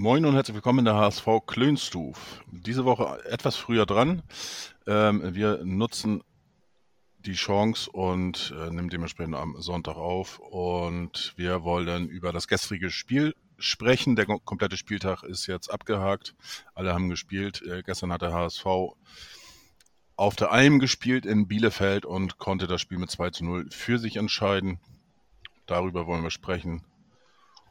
Moin und herzlich willkommen in der HSV Klönstuf. Diese Woche etwas früher dran. Ähm, wir nutzen die Chance und äh, nehmen dementsprechend am Sonntag auf. Und wir wollen über das gestrige Spiel sprechen. Der komplette Spieltag ist jetzt abgehakt. Alle haben gespielt. Äh, gestern hat der HSV auf der Alm gespielt in Bielefeld und konnte das Spiel mit 2 zu 0 für sich entscheiden. Darüber wollen wir sprechen.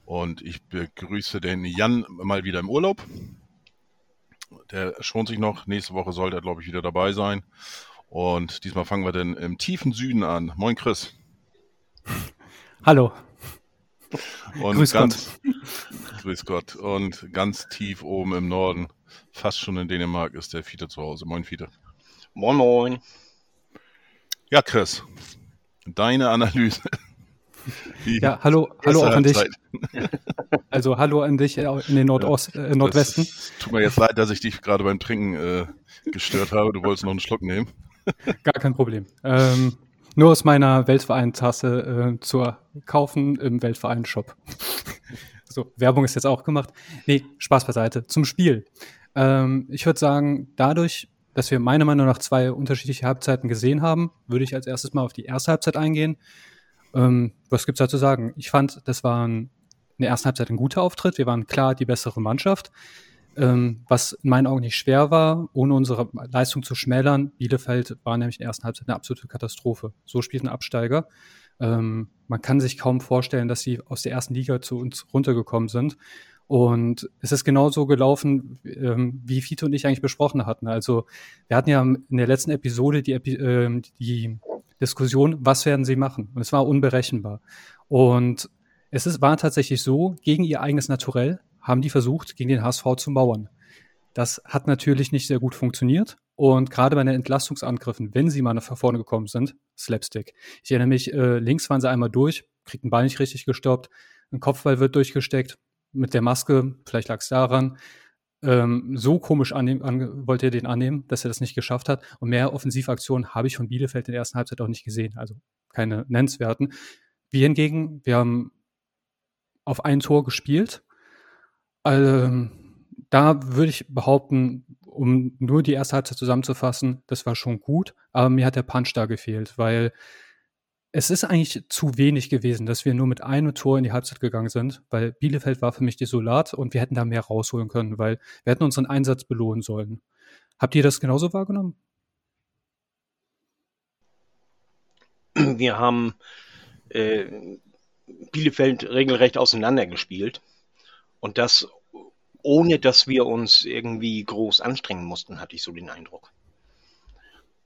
Und ich begrüße den Jan mal wieder im Urlaub. Der schont sich noch. Nächste Woche sollte er, glaube ich, wieder dabei sein. Und diesmal fangen wir dann im tiefen Süden an. Moin, Chris. Hallo. Und Grüß ganz, Grüß Gott. Und ganz tief oben im Norden, fast schon in Dänemark, ist der Fiete zu Hause. Moin, Fiete. Moin Moin. Ja, Chris, deine Analyse. Die Ja, hallo, hallo auch an dich. Also hallo an dich äh, in den Nordost, äh, Nordwesten. Das tut mir jetzt leid, dass ich dich gerade beim Trinken äh, gestört habe. Du wolltest noch einen Schluck nehmen. Gar kein Problem. Ähm, nur aus meiner Weltverein-Tasse äh, zu kaufen im Weltverein-Shop. so, Werbung ist jetzt auch gemacht. Nee, Spaß beiseite. Zum Spiel. Ähm, ich würde sagen, dadurch, dass wir meiner Meinung nach zwei unterschiedliche Halbzeiten gesehen haben, würde ich als erstes mal auf die erste Halbzeit eingehen. Ähm, was gibt's da zu sagen? Ich fand, das war ein, in der ersten Halbzeit ein guter Auftritt. Wir waren klar die bessere Mannschaft. Ähm, was in meinen Augen nicht schwer war, ohne unsere Leistung zu schmälern. Bielefeld war nämlich in der ersten Halbzeit eine absolute Katastrophe. So spielt ein Absteiger. Ähm, man kann sich kaum vorstellen, dass sie aus der ersten Liga zu uns runtergekommen sind. Und es ist genauso gelaufen, ähm, wie Fito und ich eigentlich besprochen hatten. Also wir hatten ja in der letzten Episode die, Epi ähm, die Diskussion, was werden sie machen? Und es war unberechenbar. Und es ist, war tatsächlich so, gegen ihr eigenes Naturell haben die versucht, gegen den HSV zu mauern. Das hat natürlich nicht sehr gut funktioniert. Und gerade bei den Entlastungsangriffen, wenn sie mal nach vorne gekommen sind, Slapstick. Ich erinnere mich, äh, links waren sie einmal durch, kriegt den Ball nicht richtig gestoppt, ein Kopfball wird durchgesteckt, mit der Maske, vielleicht lag es daran, ähm, so komisch annehmen, an, wollte er den annehmen, dass er das nicht geschafft hat. Und mehr Offensivaktionen habe ich von Bielefeld in der ersten Halbzeit auch nicht gesehen. Also keine nennenswerten. Wir hingegen, wir haben auf ein Tor gespielt. Ähm, da würde ich behaupten, um nur die erste Halbzeit zusammenzufassen, das war schon gut, aber mir hat der Punch da gefehlt, weil es ist eigentlich zu wenig gewesen, dass wir nur mit einem Tor in die Halbzeit gegangen sind, weil Bielefeld war für mich desolat und wir hätten da mehr rausholen können, weil wir hätten unseren Einsatz belohnen sollen. Habt ihr das genauso wahrgenommen? Wir haben äh, Bielefeld regelrecht auseinandergespielt und das ohne, dass wir uns irgendwie groß anstrengen mussten, hatte ich so den Eindruck.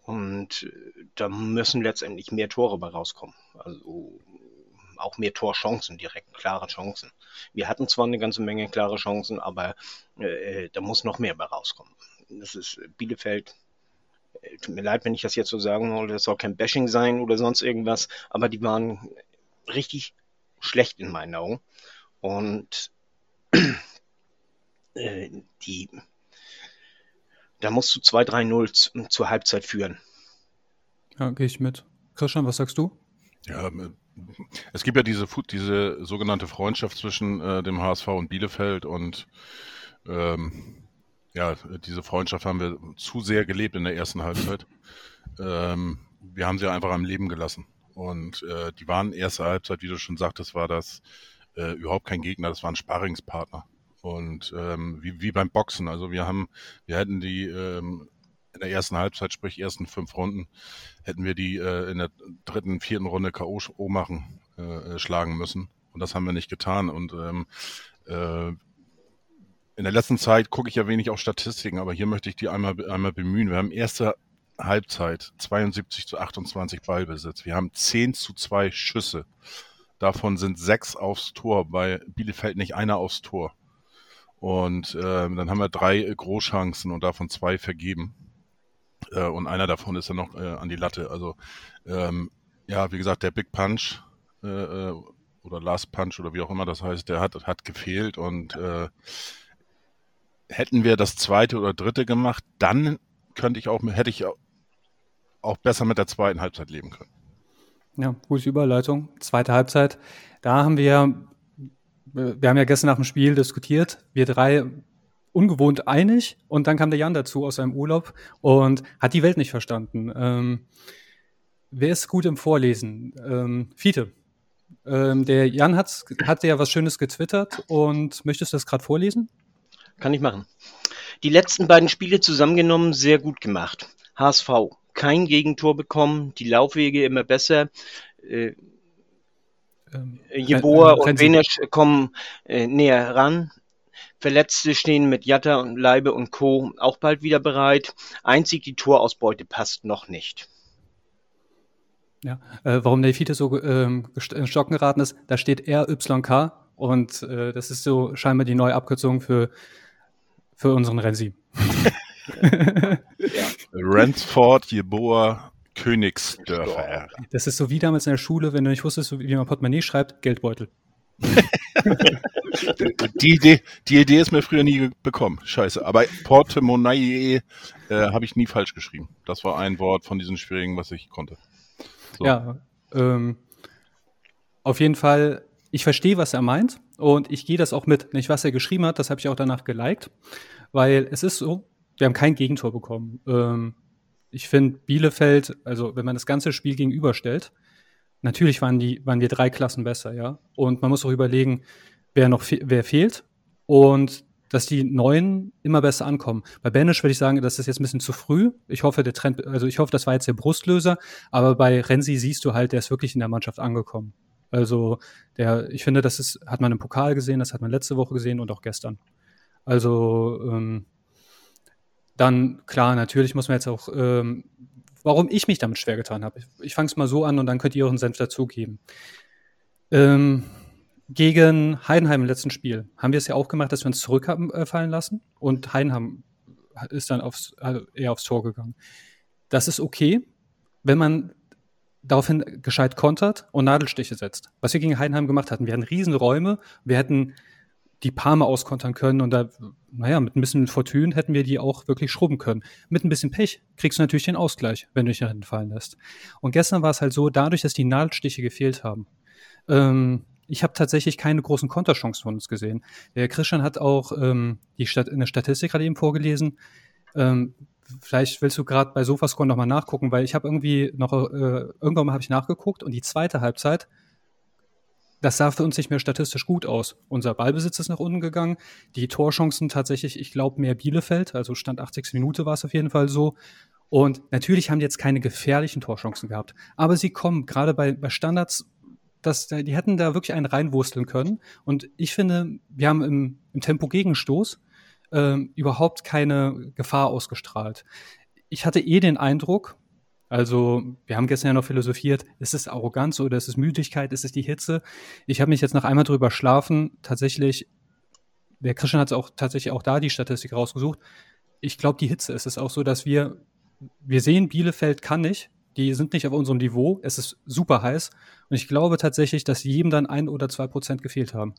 Und äh, da müssen letztendlich mehr Tore bei rauskommen. Also auch mehr Torchancen direkt, klare Chancen. Wir hatten zwar eine ganze Menge klare Chancen, aber äh, da muss noch mehr bei rauskommen. Das ist Bielefeld. äh, Tut mir leid, wenn ich das jetzt so sagen wollte, das soll kein Bashing sein oder sonst irgendwas, aber die waren richtig schlecht in meinen Augen. Und äh, die, da musst du 2-3-0 zu- zur Halbzeit führen. Ja, gehe ich mit. Christian, was sagst du? Ja, es gibt ja diese, diese sogenannte Freundschaft zwischen äh, dem HSV und Bielefeld und ähm, ja, diese Freundschaft haben wir zu sehr gelebt in der ersten Halbzeit. Ähm, wir haben sie einfach am Leben gelassen. Und äh, die waren erste Halbzeit, wie du schon sagtest, war das äh, überhaupt kein Gegner, das war ein Sparringspartner. Und ähm, wie, wie beim Boxen, also wir haben, wir hätten die ähm, in der ersten Halbzeit, sprich ersten fünf Runden, hätten wir die äh, in der dritten, vierten Runde K.O. machen, äh, schlagen müssen. Und das haben wir nicht getan. Und ähm, äh, in der letzten Zeit gucke ich ja wenig auf Statistiken, aber hier möchte ich die einmal, einmal bemühen. Wir haben erste Halbzeit 72 zu 28 Ballbesitz. Wir haben 10 zu 2 Schüsse. Davon sind sechs aufs Tor, bei Bielefeld nicht einer aufs Tor. Und äh, dann haben wir drei Großchancen und davon zwei vergeben. Äh, und einer davon ist dann noch äh, an die Latte. Also ähm, ja, wie gesagt, der Big Punch äh, äh, oder Last Punch oder wie auch immer das heißt, der hat, hat gefehlt und äh, hätten wir das zweite oder dritte gemacht, dann könnte ich auch, hätte ich auch besser mit der zweiten Halbzeit leben können. Ja, gute Überleitung. Zweite Halbzeit. Da haben wir, wir haben ja gestern nach dem Spiel diskutiert, wir drei ungewohnt einig und dann kam der Jan dazu aus seinem Urlaub und hat die Welt nicht verstanden. Ähm, wer ist gut im Vorlesen? Ähm, Fiete. Ähm, der Jan hat, hat ja was Schönes getwittert und möchtest du das gerade vorlesen? Kann ich machen. Die letzten beiden Spiele zusammengenommen sehr gut gemacht. HSV kein Gegentor bekommen, die Laufwege immer besser. Äh, ähm, Jeboa und Benesch kommen äh, näher ran. Verletzte stehen mit Jatta und Leibe und Co. auch bald wieder bereit. Einzig die Torausbeute passt noch nicht. Ja, äh, warum der Fiete so ähm, in Stocken geraten ist, da steht RYK und äh, das ist so scheinbar die neue Abkürzung für, für unseren Renzi. ja. Ransford, Jeboa, Königsdörfer. Das ist so wie damals in der Schule, wenn du nicht wusstest, wie man Portemonnaie schreibt, Geldbeutel. die, Idee, die Idee ist mir früher nie bekommen. Scheiße. Aber Portemonnaie äh, habe ich nie falsch geschrieben. Das war ein Wort von diesen schwierigen, was ich konnte. So. Ja, ähm, auf jeden Fall, ich verstehe, was er meint und ich gehe das auch mit. Nicht, was er geschrieben hat, das habe ich auch danach geliked, weil es ist so, wir haben kein Gegentor bekommen. Ähm, ich finde Bielefeld, also wenn man das ganze Spiel gegenüberstellt, natürlich waren die, waren wir drei Klassen besser, ja. Und man muss auch überlegen, wer noch, fe wer fehlt und dass die Neuen immer besser ankommen. Bei Banish würde ich sagen, das ist jetzt ein bisschen zu früh. Ich hoffe, der Trend, also ich hoffe, das war jetzt der Brustlöser, aber bei Renzi siehst du halt, der ist wirklich in der Mannschaft angekommen. Also der, ich finde, das ist, hat man im Pokal gesehen, das hat man letzte Woche gesehen und auch gestern. Also ähm, dann, klar, natürlich muss man jetzt auch, ähm, warum ich mich damit schwer getan habe. Ich, ich fange es mal so an und dann könnt ihr euren Senf dazugeben. Ähm, gegen Heidenheim im letzten Spiel haben wir es ja auch gemacht, dass wir uns zurückfallen äh, lassen und Heidenheim ist dann aufs, also eher aufs Tor gegangen. Das ist okay, wenn man daraufhin gescheit kontert und Nadelstiche setzt. Was wir gegen Heidenheim gemacht hatten, wir hatten riesen Räume, wir hätten die Parma auskontern können und da, naja, mit ein bisschen Fortune hätten wir die auch wirklich schrubben können. Mit ein bisschen Pech kriegst du natürlich den Ausgleich, wenn du dich nach hinten fallen lässt. Und gestern war es halt so, dadurch, dass die Nadelstiche gefehlt haben, ähm, ich habe tatsächlich keine großen Konterchancen von uns gesehen. Der Christian hat auch ähm, die Stat eine Statistik gerade eben vorgelesen. Ähm, vielleicht willst du gerade bei Sofascore nochmal nachgucken, weil ich habe irgendwie noch, äh, irgendwann mal habe ich nachgeguckt und die zweite Halbzeit, das sah für uns nicht mehr statistisch gut aus. Unser Ballbesitz ist nach unten gegangen. Die Torchancen tatsächlich, ich glaube, mehr Bielefeld, also Stand 80. Minute war es auf jeden Fall so. Und natürlich haben die jetzt keine gefährlichen Torchancen gehabt. Aber sie kommen, gerade bei, bei Standards dass die hätten da wirklich einen reinwursteln können. Und ich finde, wir haben im, im Tempo Gegenstoß ähm, überhaupt keine Gefahr ausgestrahlt. Ich hatte eh den Eindruck, also wir haben gestern ja noch philosophiert, ist es Arroganz oder ist es Müdigkeit, ist es die Hitze? Ich habe mich jetzt noch einmal drüber schlafen, tatsächlich, der Christian hat auch tatsächlich auch da die Statistik rausgesucht. Ich glaube, die Hitze ist es auch so, dass wir, wir sehen, Bielefeld kann nicht, die sind nicht auf unserem Niveau. Es ist super heiß. Und ich glaube tatsächlich, dass jedem dann ein oder zwei Prozent gefehlt haben.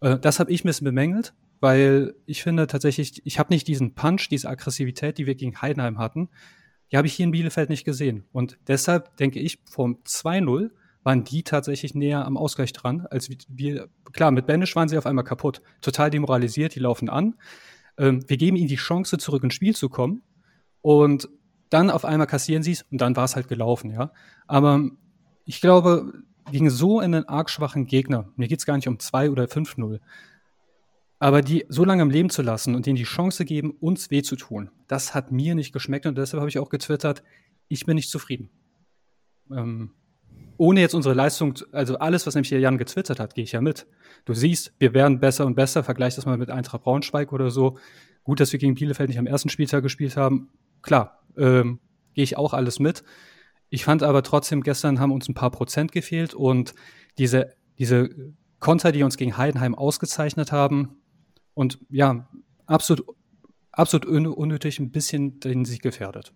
Äh, das habe ich ein bisschen bemängelt, weil ich finde tatsächlich, ich habe nicht diesen Punch, diese Aggressivität, die wir gegen Heidenheim hatten, die habe ich hier in Bielefeld nicht gesehen. Und deshalb denke ich, vom 2-0 waren die tatsächlich näher am Ausgleich dran, als wir. Klar, mit Banish waren sie auf einmal kaputt. Total demoralisiert, die laufen an. Ähm, wir geben ihnen die Chance, zurück ins Spiel zu kommen. Und dann auf einmal kassieren sie es und dann war es halt gelaufen, ja. Aber ich glaube, gegen so einen arg schwachen Gegner, mir geht es gar nicht um 2 oder 5-0, aber die so lange im Leben zu lassen und denen die Chance geben, uns weh zu tun, das hat mir nicht geschmeckt und deshalb habe ich auch getwittert, ich bin nicht zufrieden. Ähm, ohne jetzt unsere Leistung, also alles, was nämlich hier Jan getwittert hat, gehe ich ja mit. Du siehst, wir werden besser und besser, vergleich das mal mit Eintracht Braunschweig oder so. Gut, dass wir gegen Bielefeld nicht am ersten Spieltag gespielt haben. Klar, ähm, gehe ich auch alles mit. Ich fand aber trotzdem, gestern haben uns ein paar Prozent gefehlt und diese, diese Konter, die uns gegen Heidenheim ausgezeichnet haben, Und ja, absolut, absolut unnötig, ein bisschen den Sieg gefährdet.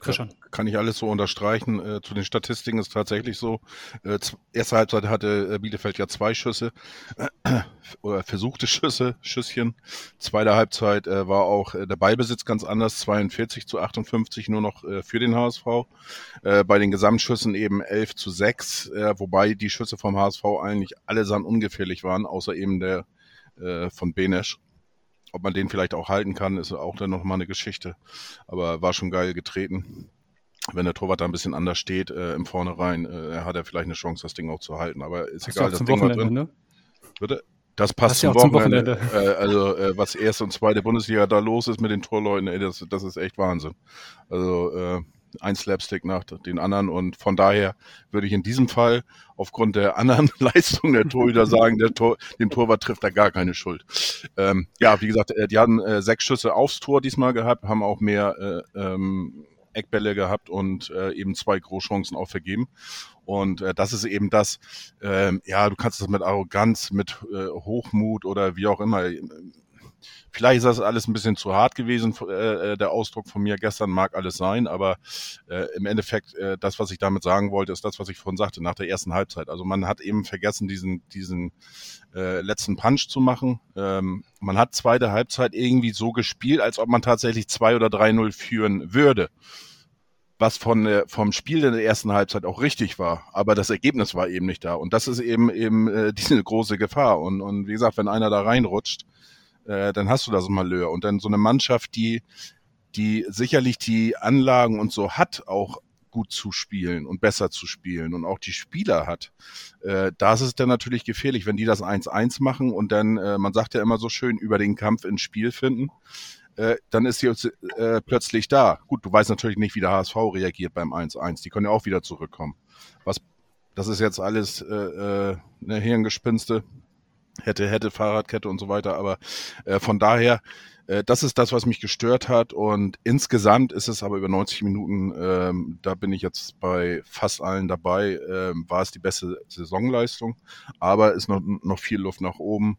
Christian. Kann ich alles so unterstreichen. Äh, zu den Statistiken ist tatsächlich so. Äh, erste Halbzeit hatte äh, Bielefeld ja zwei Schüsse äh, oder versuchte Schüsse, Schüsschen. Zweite Halbzeit äh, war auch äh, der Ballbesitz ganz anders, 42 zu 58 nur noch für den HSV. bei den Gesamtschüssen eben 11 zu 6, wobei die Schüsse vom HSV eigentlich allesamt ungefährlich waren, außer eben der von Benesch. Ob man den vielleicht auch halten kann, ist auch dann nochmal eine Geschichte. Aber war schon geil getreten. Wenn der Torwart da ein bisschen anders steht äh, im Vornherein, äh, hat er vielleicht eine Chance, das Ding auch zu halten. Aber ist Hast egal, das Ding war drin. Ne? Bitte? Das passt zum Wochenende. zum Wochenende. Äh, also äh, was erste und zweite Bundesliga da los ist mit den Torleuten, ey, das, das ist echt Wahnsinn. Also äh, ein Slapstick nach den anderen. Und von daher würde ich in diesem Fall aufgrund der anderen Leistung der Torhüter sagen, der Tor, dem Torwart trifft da gar keine Schuld. Ähm, ja, wie gesagt, äh, die hatten äh, sechs Schüsse aufs Tor diesmal gehabt, haben auch mehr äh, ähm, Eckbälle gehabt und äh, eben zwei Großchancen auch vergeben. Und äh, das ist eben das, ähm, ja, du kannst das mit Arroganz, mit äh, Hochmut oder wie auch immer Vielleicht ist das alles ein bisschen zu hart gewesen, äh, äh, der Ausdruck von mir gestern mag alles sein, aber äh, im Endeffekt, äh, das, was ich damit sagen wollte, ist das, was ich vorhin sagte, nach der ersten Halbzeit. Also man hat eben vergessen, diesen, diesen äh, letzten Punch zu machen. Ähm, man hat zweite Halbzeit irgendwie so gespielt, als ob man tatsächlich 2 oder 3-0 führen würde was von äh, vom Spiel in der ersten Halbzeit auch richtig war, aber das Ergebnis war eben nicht da und das ist eben eben äh, diese große Gefahr und und wie gesagt, wenn einer da reinrutscht, äh, dann hast du das Malheur. Und dann so eine Mannschaft, die, die sicherlich die Anlagen und so hat, auch gut zu spielen und besser zu spielen und auch die Spieler hat, äh, da ist es dann natürlich gefährlich, wenn die das 1-1 machen und dann, äh, man sagt ja immer so schön, über den Kampf ins Spiel finden, äh, dann ist sie äh, plötzlich da. Gut, du weißt natürlich nicht, wie der HSV reagiert beim 1-1. Die können ja auch wieder zurückkommen. Was, das ist jetzt alles äh, äh, eine Hirngespinste hätte, hätte Fahrradkette und so weiter. Aber äh, von daher, äh, das ist das, was mich gestört hat. Und insgesamt ist es aber über 90 Minuten, ähm, da bin ich jetzt bei fast allen dabei, ähm, war es die beste Saisonleistung. Aber ist noch, noch viel Luft nach oben.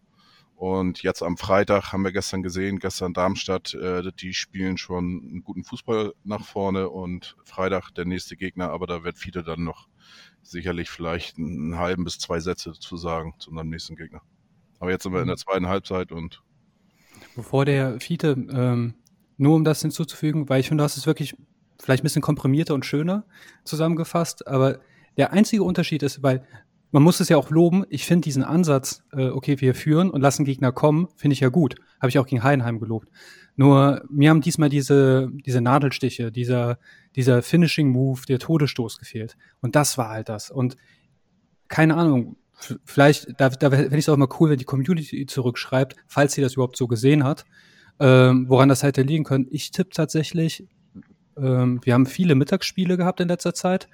Und jetzt am Freitag haben wir gestern gesehen, gestern Darmstadt, äh, die spielen schon einen guten Fußball nach vorne und Freitag der nächste Gegner, aber da wird viele dann noch sicherlich vielleicht einen halben bis zwei Sätze zu sagen zu unserem nächsten Gegner. Aber jetzt sind wir in der mhm. zweiten Halbzeit und. Bevor der Fiete, ähm, nur um das hinzuzufügen, weil ich finde, das ist wirklich vielleicht ein bisschen komprimierter und schöner zusammengefasst, aber der einzige Unterschied ist, weil man muss es ja auch loben, ich finde diesen Ansatz, äh, okay, wir führen und lassen Gegner kommen, finde ich ja gut. Habe ich auch gegen Heidenheim gelobt. Nur mir haben diesmal diese, diese Nadelstiche, dieser, dieser Finishing-Move, der Todesstoß gefehlt. Und das war halt das. Und keine Ahnung, vielleicht, da, da fände ich es auch mal cool, wenn die Community zurückschreibt, falls sie das überhaupt so gesehen hat, ähm, woran das hätte liegen können. Ich tippe tatsächlich, ähm, wir haben viele Mittagsspiele gehabt in letzter Zeit.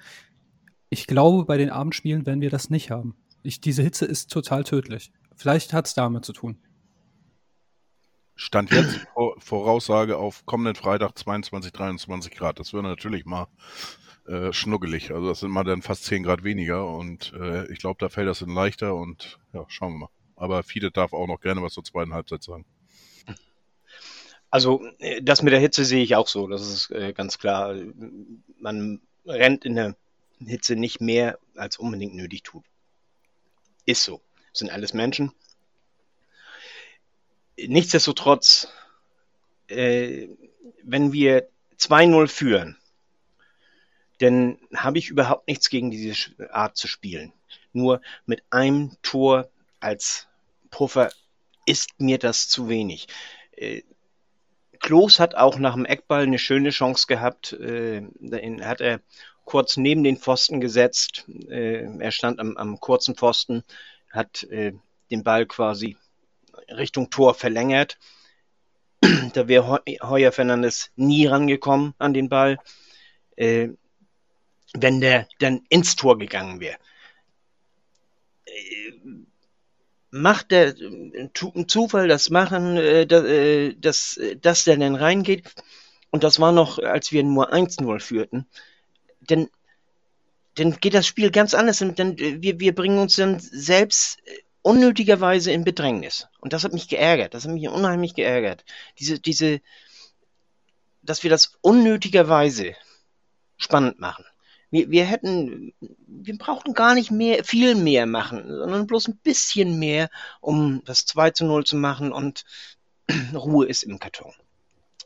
Ich glaube, bei den Abendspielen werden wir das nicht haben. Ich, diese Hitze ist total tödlich. Vielleicht hat es damit zu tun. Stand jetzt Voraussage auf kommenden Freitag 22, 23 Grad. Das würde natürlich mal äh, schnuggelig. Also das sind mal dann fast 10 Grad weniger und äh, ich glaube, da fällt das dann leichter und ja, schauen wir mal. Aber Fiete darf auch noch gerne was zur zweiten Halbzeit sagen. Also äh, das mit der Hitze sehe ich auch so, das ist äh, ganz klar. Man rennt in der Hitze nicht mehr, als unbedingt nötig tut. Ist so. Sind alles Menschen. Nichtsdestotrotz, äh, wenn wir 2-0 führen, denn habe ich überhaupt nichts gegen diese Art zu spielen. Nur mit einem Tor als Puffer ist mir das zu wenig. Äh, Klos hat auch nach dem Eckball eine schöne Chance gehabt. Äh, hat er kurz neben den Pfosten gesetzt. Äh, er stand am, am, kurzen Pfosten, hat den Ball quasi Richtung Tor verlängert. da wäre Heuer Fernandes nie rangekommen an den Ball. Äh, wenn der dann ins Tor gegangen wäre. Äh, macht der ein Zufall das machen, äh, äh, dass, dass der dann reingeht? Und das war noch, als wir nur 1-0 führten. Denn dann geht das Spiel ganz anders dann wir, wir bringen uns dann selbst unnötigerweise in Bedrängnis. Und das hat mich geärgert. Das hat mich unheimlich geärgert. Diese, diese, dass wir das unnötigerweise spannend machen. Wir, wir hätten, wir brauchen gar nicht mehr, viel mehr machen, sondern bloß ein bisschen mehr, um das 2 zu 0 zu machen und Ruhe ist im Karton.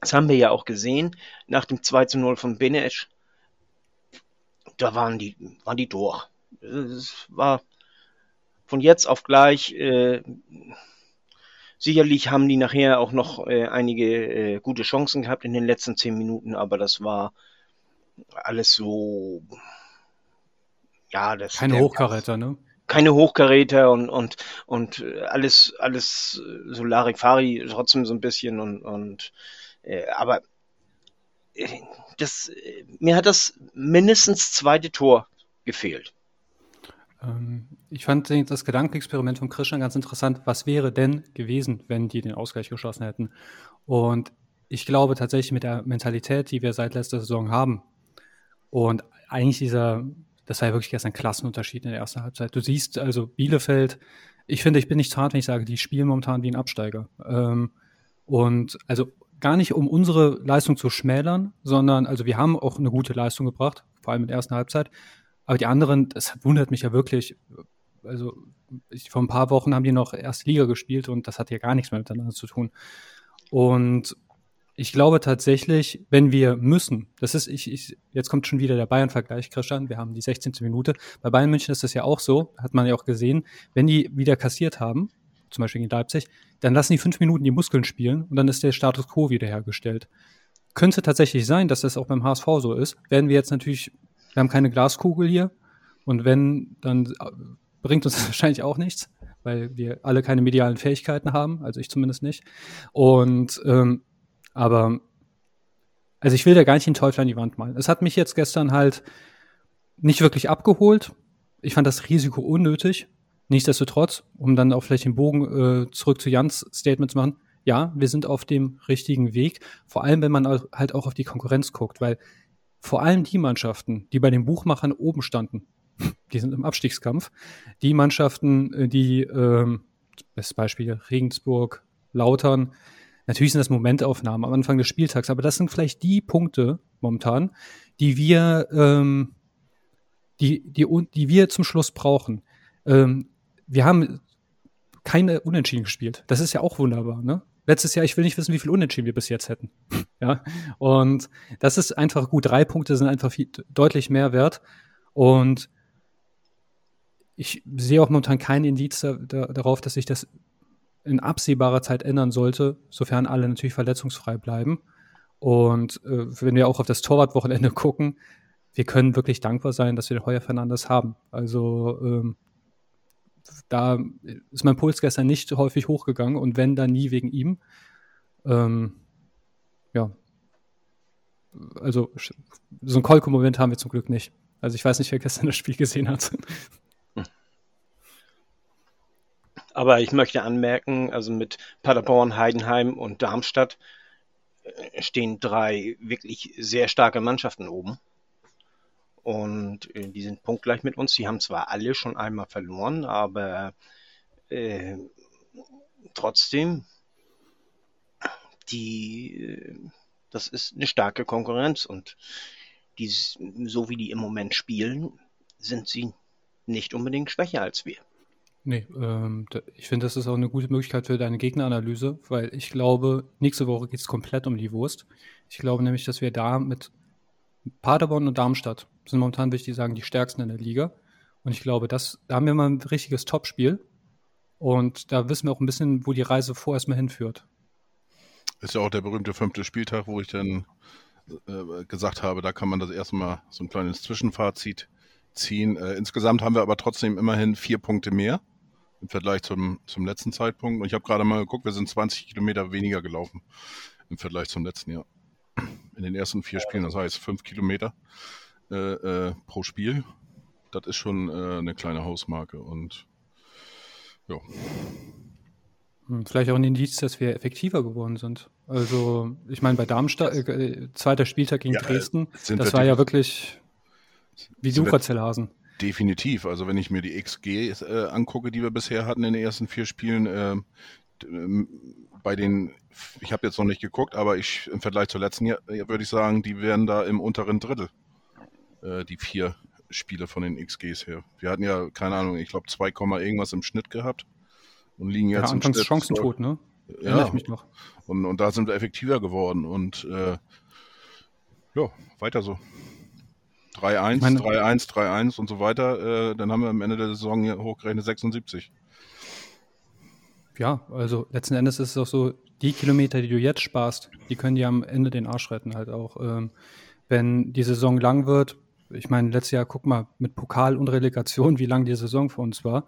Das haben wir ja auch gesehen nach dem 2 zu 0 von Benesch. Da waren die, waren die durch. Es war von jetzt auf gleich, äh, sicherlich haben die nachher auch noch äh, einige äh, gute Chancen gehabt in den letzten zehn Minuten, aber das war alles so, ja, das. Keine Hochkaräter, ne? Keine Hochkaräter und, und, und alles, alles so Larifari trotzdem so ein bisschen und, und äh, aber äh, das, mir hat das mindestens zweite Tor gefehlt. Ähm, ich fand das Gedankenexperiment von Christian ganz interessant. Was wäre denn gewesen, wenn die den Ausgleich geschossen hätten? Und ich glaube tatsächlich mit der Mentalität, die wir seit letzter Saison haben, und eigentlich dieser, das war ja wirklich gestern ein Klassenunterschied in der ersten Halbzeit. Du siehst also Bielefeld, ich finde, ich bin nicht hart, wenn ich sage, die spielen momentan wie ein Absteiger. Ähm, und also gar nicht, um unsere Leistung zu schmälern, sondern also wir haben auch eine gute Leistung gebracht, vor allem in der ersten Halbzeit. Aber die anderen, das wundert mich ja wirklich. Also ich, vor ein paar Wochen haben die noch erste Liga gespielt und das hat ja gar nichts mehr miteinander zu tun. Und ich glaube tatsächlich, wenn wir müssen, das ist, ich, ich jetzt kommt schon wieder der Bayern-Vergleich, Christian, wir haben die 16. Minute. Bei Bayern München ist das ja auch so, hat man ja auch gesehen, wenn die wieder kassiert haben, zum Beispiel in Leipzig, dann lassen die fünf Minuten die Muskeln spielen und dann ist der Status quo wiederhergestellt. Könnte tatsächlich sein, dass das auch beim HSV so ist. Werden wir jetzt natürlich, wir haben keine Glaskugel hier und wenn, dann bringt uns das wahrscheinlich auch nichts, weil wir alle keine medialen Fähigkeiten haben, also ich zumindest nicht. Und ähm, aber also ich will da gar nicht den Teufel an die Wand malen. Es hat mich jetzt gestern halt nicht wirklich abgeholt. Ich fand das Risiko unnötig. Nichtsdestotrotz, um dann auch vielleicht den Bogen äh, zurück zu Jans Statement zu machen, ja, wir sind auf dem richtigen Weg. Vor allem, wenn man halt auch auf die Konkurrenz guckt, weil vor allem die Mannschaften, die bei den Buchmachern oben standen, die sind im Abstiegskampf. Die Mannschaften, äh, die, ähm, das Beispiel Regensburg, Lautern, natürlich sind das Momentaufnahmen am Anfang des Spieltags, aber das sind vielleicht die Punkte momentan, die wir, ähm, die, die, die wir zum Schluss brauchen. Ähm, wir haben keine Unentschieden gespielt. Das ist ja auch wunderbar, ne? Letztes Jahr, ich will nicht wissen, wie viel Unentschieden wir bis jetzt hätten. ja. Und das ist einfach gut. Drei Punkte sind einfach viel, deutlich mehr wert. Und ich sehe auch momentan keinen Indiz da, da, darauf, dass sich das in absehbarer Zeit ändern sollte, sofern alle natürlich verletzungsfrei bleiben. Und äh, wenn wir auch auf das Torwartwochenende gucken, wir können wirklich dankbar sein, dass wir den Heuer Fernandes haben. Also ähm, da ist mein Puls gestern nicht häufig hochgegangen und wenn, dann nie wegen ihm. Ähm, ja. Also so einen Kolko-Moment haben wir zum Glück nicht. Also ich weiß nicht, wer gestern das Spiel gesehen hat. Aber ich möchte anmerken, also mit Paderborn, Heidenheim und Darmstadt äh, stehen drei wirklich sehr starke Mannschaften oben. Und äh, die sind punktgleich mit uns. Die haben zwar alle schon einmal verloren, aber äh, trotzdem, die, äh, das ist eine starke Konkurrenz und die, so wie die im Moment spielen, sind sie nicht unbedingt schwächer als wir. Nee, ähm, ich finde, das ist auch eine gute Möglichkeit für deine Gegneranalyse, weil ich glaube, nächste Woche geht es komplett um die Wurst. Ich glaube nämlich, dass wir da mit Paderborn und Darmstadt sind momentan, würde ich sagen, die stärksten in der Liga. Und ich glaube, das, da haben wir mal ein richtiges Topspiel. Und da wissen wir auch ein bisschen, wo die Reise vorerst mal hinführt. Ist ja auch der berühmte fünfte Spieltag, wo ich dann äh, gesagt habe, da kann man das erstmal so ein kleines Zwischenfazit ziehen. Äh, insgesamt haben wir aber trotzdem immerhin vier Punkte mehr im Vergleich zum, zum letzten Zeitpunkt. Und ich habe gerade mal geguckt, wir sind 20 Kilometer weniger gelaufen im Vergleich zum letzten Jahr. In den ersten vier Spielen, das heißt fünf Kilometer äh, äh, pro Spiel. Das ist schon äh, eine kleine Hausmarke und ja. Hm, vielleicht auch ein Indiz, dass wir effektiver geworden sind. Also, ich meine, bei Darmstadt, äh, zweiter Spieltag gegen ja, Dresden, das war ja wirklich wie Sucherzellhasen Definitiv. Also wenn ich mir die XG äh, angucke, die wir bisher hatten in den ersten vier Spielen, äh, bei den, ich habe jetzt noch nicht geguckt, aber ich im Vergleich zur letzten Jahr würde ich sagen, die wären da im unteren Drittel, äh, die vier Spiele von den XGs her. Wir hatten ja, keine Ahnung, ich glaube 2, irgendwas im Schnitt gehabt und liegen jetzt ja, anfangs Chancentod, ne? Ja, ich mich noch. Und, und da sind wir effektiver geworden und äh, ja, weiter so. 3-1, 3-1, 3-1 und so weiter. Äh, dann haben wir am Ende der Saison hier hochgerechnet 76. Ja, also letzten Endes ist es auch so, die Kilometer, die du jetzt sparst, die können dir am Ende den Arsch retten halt auch. Ähm, wenn die Saison lang wird, ich meine, letztes Jahr, guck mal, mit Pokal und Relegation, wie lang die Saison für uns war.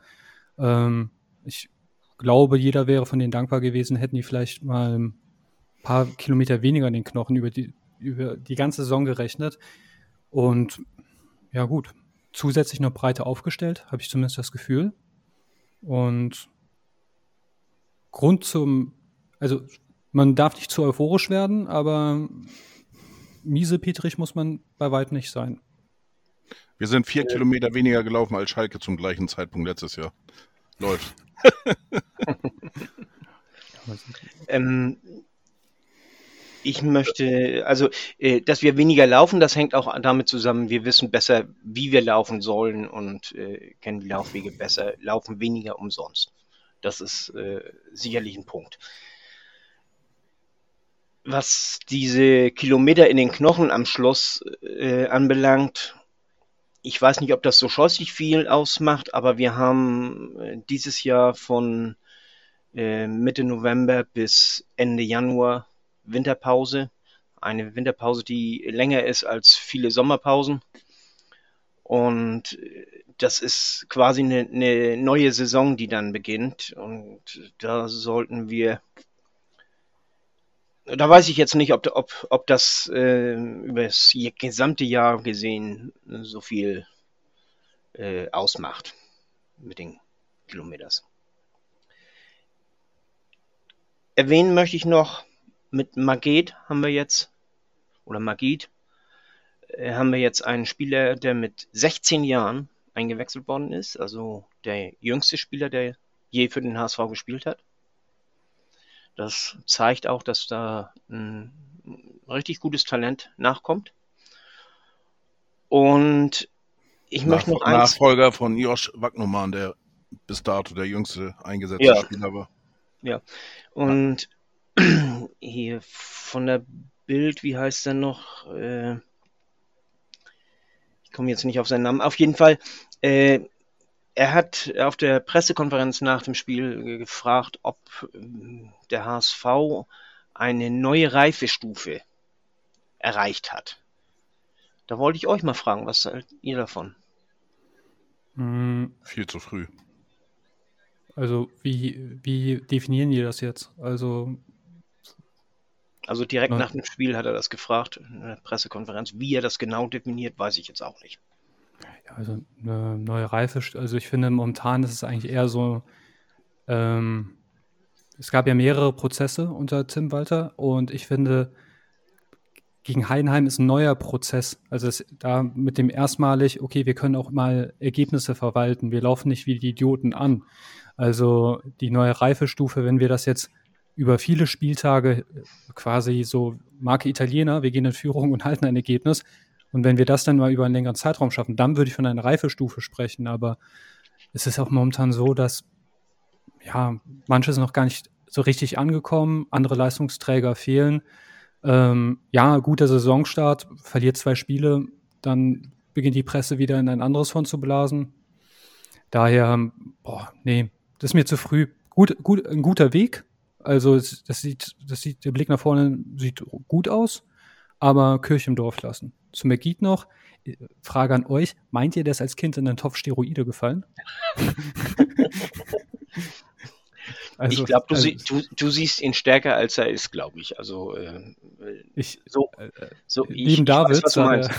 Ähm, ich glaube, jeder wäre von denen dankbar gewesen, hätten die vielleicht mal ein paar Kilometer weniger in den Knochen über die, über die ganze Saison gerechnet. Und ja gut, zusätzlich noch breiter aufgestellt, habe ich zumindest das Gefühl. Und Grund zum, also man darf nicht zu euphorisch werden, aber miese Petrich muss man bei weitem nicht sein. Wir sind vier ja. Kilometer weniger gelaufen als Schalke zum gleichen Zeitpunkt letztes Jahr. Läuft. ähm, ich möchte, also, äh, dass wir weniger laufen, das hängt auch damit zusammen, wir wissen besser, wie wir laufen sollen und äh, kennen die Laufwege besser, laufen weniger umsonst. Das ist äh, sicherlich ein Punkt. Was diese Kilometer in den Knochen am Schluss äh, anbelangt, ich weiß nicht, ob das so scheußlich viel ausmacht, aber wir haben äh, dieses Jahr von äh, Mitte November bis Ende Januar Winterpause. Eine Winterpause, die länger ist als viele Sommerpausen. Und äh, das ist quasi eine, eine neue Saison, die dann beginnt. Und da sollten wir da weiß ich jetzt nicht, ob, ob, ob das äh, über das gesamte Jahr gesehen so viel äh, ausmacht mit den Kilometers. Erwähnen möchte ich noch, mit Maget haben wir jetzt, oder Magid, äh, haben wir jetzt einen Spieler, der mit 16 Jahren eingewechselt worden ist, also der jüngste Spieler, der je für den HSV gespielt hat. Das zeigt auch, dass da ein richtig gutes Talent nachkommt. Und ich möchte noch eins. Nachfolger von Josh Wagnumann, der bis dato der jüngste eingesetzte ja. Spieler war. Ja. Und hier von der Bild, wie heißt er noch? Äh, ich komme jetzt nicht auf seinen Namen. Auf jeden Fall, äh, er hat auf der Pressekonferenz nach dem Spiel gefragt, ob ähm, der HSV eine neue Reifestufe erreicht hat. Da wollte ich euch mal fragen, was seid ihr davon? Hm. Viel zu früh. Also wie, wie definieren die das jetzt? Also also direkt nach dem Spiel hat er das gefragt in der Pressekonferenz. Wie er das genau definiert, weiß ich jetzt auch nicht. Ja, also eine neue Reife, also ich finde momentan ist es eigentlich eher so, ähm, es gab ja mehrere Prozesse unter Tim Walter und ich finde, gegen Heidenheim ist ein neuer Prozess. Also es, da mit dem erstmalig, okay, wir können auch mal Ergebnisse verwalten, wir laufen nicht wie die Idioten an. Also die neue Reifestufe, wenn wir das jetzt über viele Spieltage quasi so Marke Italiener, wir gehen in Führung und halten ein Ergebnis, und wenn wir das dann mal über einen längeren Zeitraum schaffen, dann würde ich von einer Reifestufe sprechen. Aber es ist auch momentan so, dass ja, manche sind noch gar nicht so richtig angekommen, andere Leistungsträger fehlen. Ähm, ja, guter Saisonstart, verliert zwei Spiele, dann beginnt die Presse wieder in ein anderes Horn zu blasen. Daher, boah, nee, das ist mir zu früh. Gut, gut, ein guter Weg. Also das sieht, das sieht, der Blick nach vorne sieht gut aus, aber Kirche im Dorf lassen zu McGeed noch. Frage an euch: Meint ihr, der ist als Kind in den Topf Steroide gefallen? also, ich glaube, du, also, du, du, siehst ihn stärker, als er ist, glaube ich. Also, äh, ich, so, äh, so ich, lieben David, weiß, was du meinst.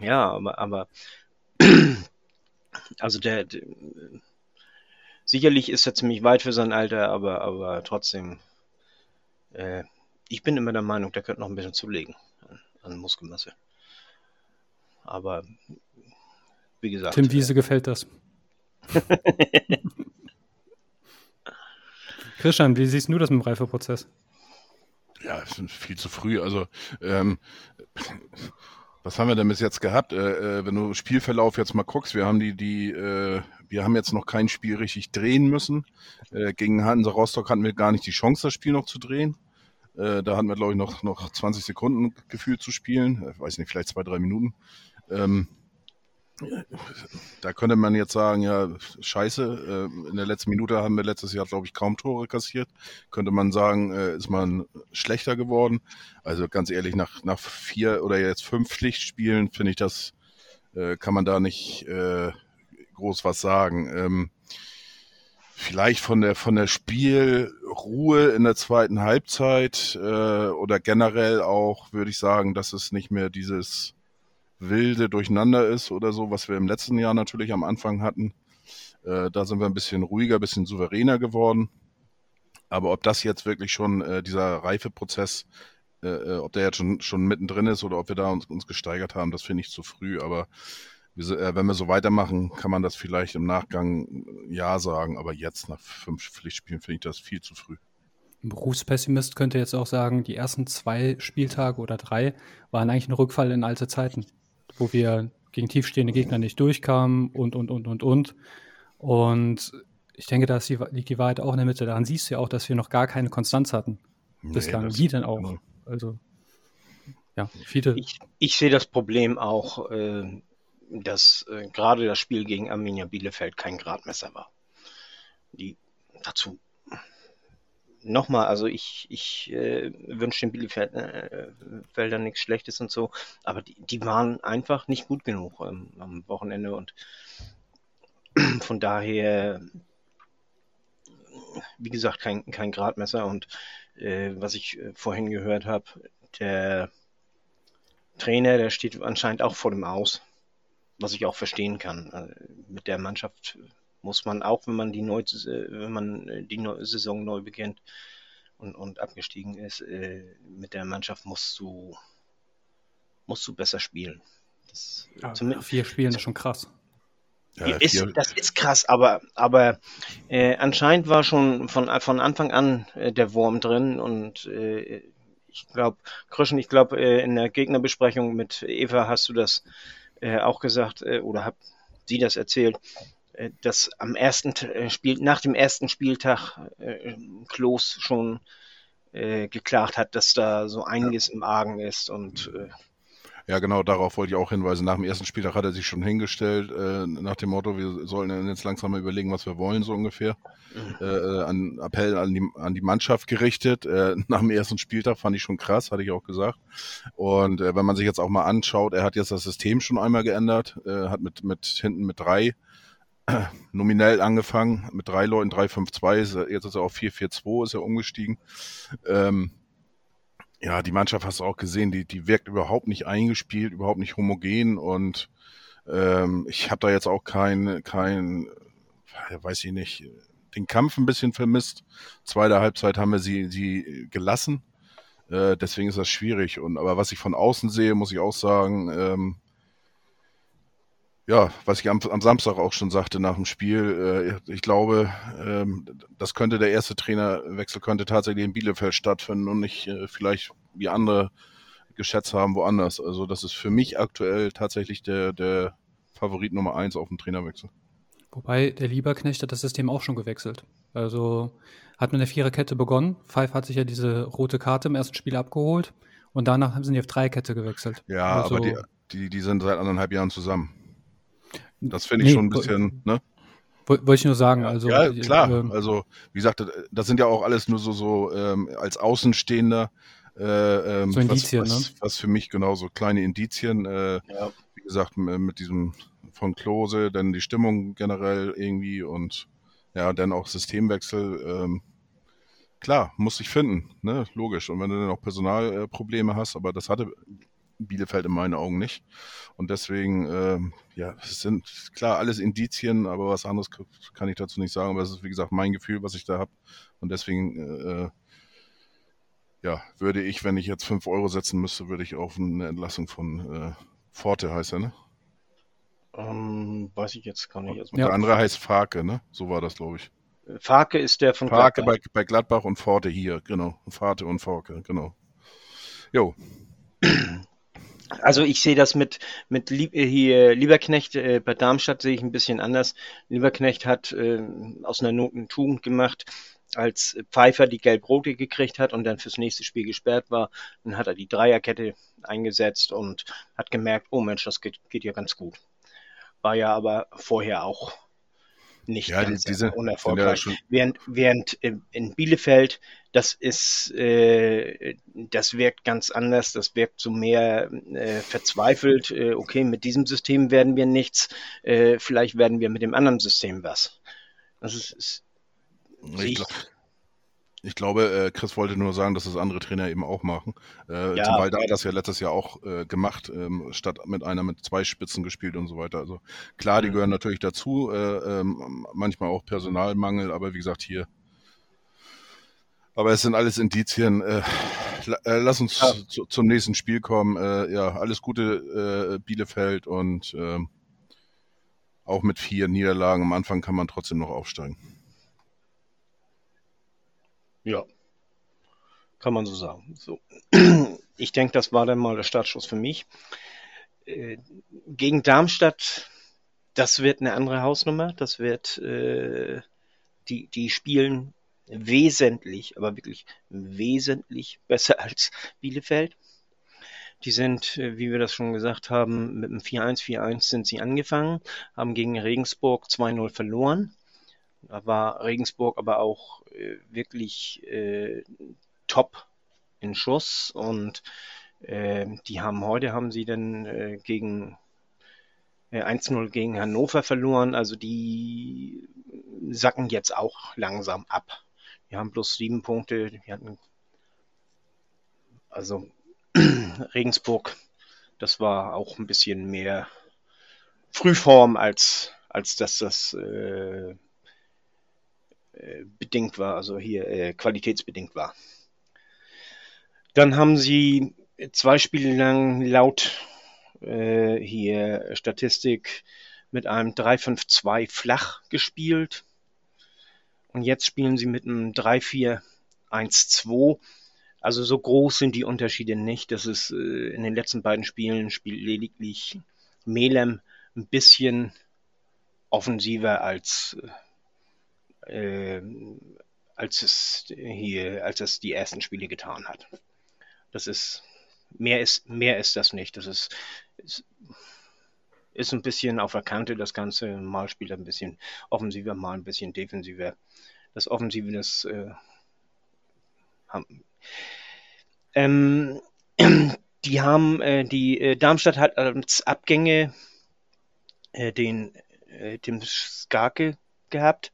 ja, aber, aber also der, der, sicherlich ist er ziemlich weit für sein Alter, aber, aber trotzdem, äh, ich bin immer der Meinung, der könnte noch ein bisschen zulegen an Muskelmasse. Aber wie gesagt. Tim Wiese gefällt das. Christian, wie siehst du das mit dem Reifeprozess? Ja, es ist viel zu früh. Also, ähm, was haben wir denn bis jetzt gehabt? Äh, äh, wenn du Spielverlauf jetzt mal guckst, wir haben die, die, äh, wir haben jetzt noch kein Spiel richtig drehen müssen. Äh, gegen Hansa Rostock hatten wir gar nicht die Chance, das Spiel noch zu drehen. Äh, da hatten wir, glaube ich, noch, noch 20 Sekunden gefühlt zu spielen. Ich weiß nicht, vielleicht zwei, drei Minuten. Ähm, da könnte man jetzt sagen, ja, scheiße, äh, in der letzten Minute haben wir letztes Jahr, glaube ich, kaum Tore kassiert. Könnte man sagen, äh, ist man schlechter geworden. Also ganz ehrlich, nach, nach vier oder jetzt fünf Pflichtspielen finde ich das, äh, kann man da nicht äh, groß was sagen. Ähm, vielleicht von der von der Spielruhe in der zweiten Halbzeit äh, oder generell auch würde ich sagen, dass es nicht mehr dieses wilde Durcheinander ist oder so, was wir im letzten Jahr natürlich am Anfang hatten. Äh, da sind wir ein bisschen ruhiger, ein bisschen souveräner geworden. Aber ob das jetzt wirklich schon äh, dieser Reifeprozess, äh, äh, ob der jetzt schon, schon mittendrin ist oder ob wir da uns, uns gesteigert haben, das finde ich zu früh. Aber wenn wir so weitermachen, kann man das vielleicht im Nachgang ja sagen. Aber jetzt nach fünf Pflichtspielen finde ich das viel zu früh. Ein Berufspessimist könnte jetzt auch sagen, die ersten zwei Spieltage oder drei waren eigentlich ein Rückfall in alte Zeiten wo wir gegen tiefstehende Gegner nicht durchkamen und, und, und, und, und. Und ich denke, da die, liegt die Wahrheit auch in der Mitte. Daran siehst du ja auch, dass wir noch gar keine Konstanz hatten. Nee, Bislang. Wie denn auch? Genau. Also, ja, viele. Ich, ich sehe das Problem auch, äh, dass äh, gerade das Spiel gegen Arminia Bielefeld kein Gradmesser war. Die dazu nochmal, also ich, ich äh, wünsche den Bielefeldern äh, nichts Schlechtes und so, aber die, die waren einfach nicht gut genug ähm, am Wochenende und von daher, wie gesagt, kein, kein Gradmesser und äh, was ich äh, vorhin gehört habe, der Trainer, der steht anscheinend auch vor dem Aus, was ich auch verstehen kann. Also mit der Mannschaft muss man auch, wenn man die, neu, äh, wenn man äh, die Saison neu beginnt und, und abgestiegen ist, äh, mit der Mannschaft musst du, musst du besser spielen. Das, ja, vier Spielen ist schon krass. Ja, ist, das ist krass, aber, aber äh, anscheinend war schon von, von Anfang an äh, der Wurm drin und äh, ich glaube, Krischen, ich glaube, äh, in der Gegnerbesprechung mit Eva hast du das äh, auch gesagt äh, oder hat sie das erzählt, äh, dass am ersten äh, Spiel, nach dem ersten Spieltag äh, Klos schon äh, geklagt hat, dass da so einiges ja. im Argen ist und ja, genau, darauf wollte ich auch hinweisen. Nach dem ersten Spieltag hat er sich schon hingestellt, äh, nach dem Motto, wir sollen jetzt langsam mal überlegen, was wir wollen, so ungefähr. Mhm. Äh, an Appell an die, an die Mannschaft gerichtet. Äh, nach dem ersten Spieltag fand ich schon krass, hatte ich auch gesagt. Und äh, wenn man sich jetzt auch mal anschaut, er hat jetzt das System schon einmal geändert, äh, hat mit, mit hinten mit drei nominell angefangen mit drei Leuten, 3-5-2, jetzt ist er auf 4-4-2, ist er umgestiegen. Ähm, ja, die Mannschaft hast du auch gesehen, die, die wirkt überhaupt nicht eingespielt, überhaupt nicht homogen und ähm, ich habe da jetzt auch kein, kein, weiß ich nicht, den Kampf ein bisschen vermisst. Zweite Halbzeit haben wir sie, sie gelassen. Äh, deswegen ist das schwierig. Und aber was ich von außen sehe, muss ich auch sagen, ähm, ja, was ich am, am, Samstag auch schon sagte nach dem Spiel, äh, ich glaube, ähm, das könnte der erste Trainerwechsel könnte tatsächlich in Bielefeld stattfinden und nicht äh, vielleicht wie andere geschätzt haben woanders. Also das ist für mich aktuell tatsächlich der, der Favorit Nummer eins auf dem Trainerwechsel. Wobei der Lieberknecht hat das System auch schon gewechselt. Also hat mit der Viererkette begonnen. Five hat sich ja diese rote Karte im ersten Spiel abgeholt und danach sind die auf Dreierkette gewechselt. Ja, also, aber die, die, die sind seit anderthalb Jahren zusammen. Das finde ich nee, schon ein bisschen, ne? Wollte ich nur sagen, also. Ja, klar. Ähm, also, wie gesagt, das sind ja auch alles nur so, so ähm, als Außenstehender. Äh, ähm, so Indizien, was, was, ne? was für mich genauso kleine Indizien. Äh, ja. Wie gesagt, mit diesem von Klose, dann die Stimmung generell irgendwie und ja, dann auch Systemwechsel. Ähm, klar, muss ich finden, ne? Logisch. Und wenn du dann auch Personalprobleme hast, aber das hatte Bielefeld in meinen Augen nicht. Und deswegen, äh, ja, es sind klar alles Indizien, aber was anderes kann ich dazu nicht sagen. Aber es ist, wie gesagt, mein Gefühl, was ich da habe. Und deswegen, äh, ja, würde ich, wenn ich jetzt fünf Euro setzen müsste, würde ich auf eine Entlassung von äh, Forte heißt er, ne? Ähm, weiß ich jetzt gar nicht. Also, Und Ja. der andere heißt Farke, ne? So war das, glaube ich. Farke ist der von Farke Gladbach. bei, bei Gladbach und Forte hier, genau. Farte und Forke, genau. Jo, Also ich sehe das mit, mit Lieb äh, hier Lieberknecht äh, bei Darmstadt sehe ich ein bisschen anders. Lieberknecht hat äh, aus einer Not eine Tugend gemacht, als Pfeiffer die Gelb-Rote gekriegt hat und dann fürs nächste Spiel gesperrt war. Dann hat er die Dreierkette eingesetzt und hat gemerkt, oh Mensch, das geht, geht ja ganz gut. War ja aber vorher auch nicht Ja, ganz die ja unerfolgreich. schon- Während, während in in Bielefeld, das ist, äh, das wirkt ganz anders, das wirkt so mehr äh, verzweifelt. Äh, okay, mit diesem System werden wir nichts, äh, vielleicht werden wir mit dem anderen System was. Das ist, ist ich, ich, gla- ich glaube, äh, Chris wollte nur sagen, dass das andere Trainer eben auch machen. Äh, Ja. Beispiel hat das ja letztes Jahr auch äh, gemacht, ähm, statt mit einer mit zwei Spitzen gespielt und so weiter. Also klar, die Mhm. gehören natürlich dazu, äh, ähm, manchmal auch Personalmangel, aber wie gesagt, hier. Aber es sind alles Indizien. Äh, äh, lass uns Ja. zu, zum nächsten Spiel kommen. Äh, ja, alles Gute, äh, Bielefeld und ähm, auch mit vier Niederlagen am Anfang kann man trotzdem noch aufsteigen. Ja, kann man so sagen. So. Ich denke, das war dann mal der Startschuss für mich. Äh, gegen Darmstadt, das wird eine andere Hausnummer. Das wird, äh, die, die spielen wesentlich, aber wirklich wesentlich besser als Bielefeld. Die sind, äh, wie wir das schon gesagt haben, mit einem 4-1-4-1 sind sie angefangen, haben gegen Regensburg 2-0 verloren. Da war Regensburg aber auch äh, wirklich äh, top in Schuss und äh, die haben heute haben sie dann äh, gegen äh, 1-0 gegen Hannover verloren. Also die sacken jetzt auch langsam ab. Die haben bloß sieben Punkte. Die hatten also Regensburg, das war auch ein bisschen mehr Frühform, als, als dass das äh, äh, bedingt war, also hier äh, qualitätsbedingt war. Dann haben sie zwei Spiele lang laut äh, hier Statistik mit einem 3-5-2 flach gespielt. Und jetzt spielen sie mit einem 3-4-1-2. Also so groß sind die Unterschiede nicht. Das ist äh, in den letzten beiden Spielen spielt lediglich Melem ein bisschen offensiver als äh, als es hier als es die ersten Spiele getan hat. Das ist mehr ist mehr ist das nicht. Das ist ist, ist ein bisschen auf der Kante das Ganze. Mal spielt er ein bisschen offensiver, mal ein bisschen defensiver. Das Offensive, das äh, haben, ähm, die haben, äh, die äh, Darmstadt hat als Abgänge äh, den äh, Tim Skarke gehabt,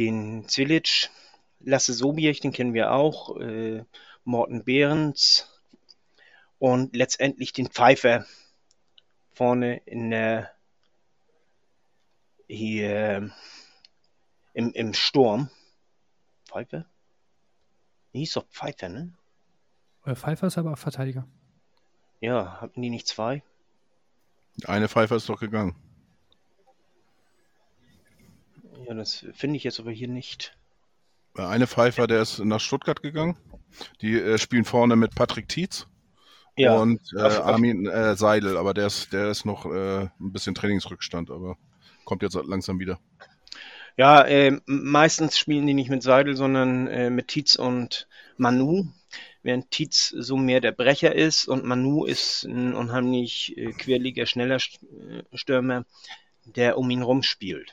den Zilic, Lasse Sobiech, den kennen wir auch, äh, Morten Behrens und letztendlich den Pfeiffer vorne in der hier im, im Sturm. Pfeiffer? Hieß doch Pfeiffer, ne? Äh, Pfeiffer ist aber Verteidiger. Ja, hatten die nicht zwei? Eine Pfeife ist doch gegangen. Ja, das finde ich jetzt aber hier nicht. Äh, Eine Pfeifer, der ist nach Stuttgart gegangen. Die äh, spielen vorne mit Patrick Tietz Ja, und äh, Armin äh, Seidel, aber der ist, der ist noch äh, ein bisschen Trainingsrückstand, aber kommt jetzt langsam wieder. ja äh, meistens spielen die nicht mit Seidel, sondern mit Tietz und Manu. Während Tietz so mehr der Brecher ist und Manu ist ein unheimlich quirliger, schneller St- Stürmer, der um ihn rumspielt.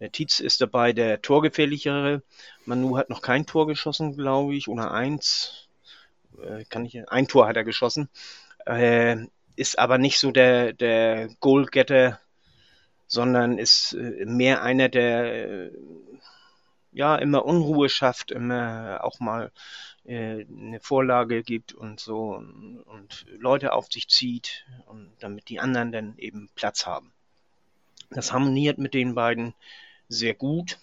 Der Tietz ist dabei der torgefährlichere. Manu hat noch kein Tor geschossen, glaube ich, oder eins. Äh, kann ich, ein Tor hat er geschossen. Äh, ist aber nicht so der, der Goalgetter, sondern ist äh, mehr einer, der äh, ja immer Unruhe schafft, immer auch mal äh, eine Vorlage gibt und so und, und Leute auf sich zieht und damit die anderen dann eben Platz haben. Das harmoniert mit den beiden sehr gut.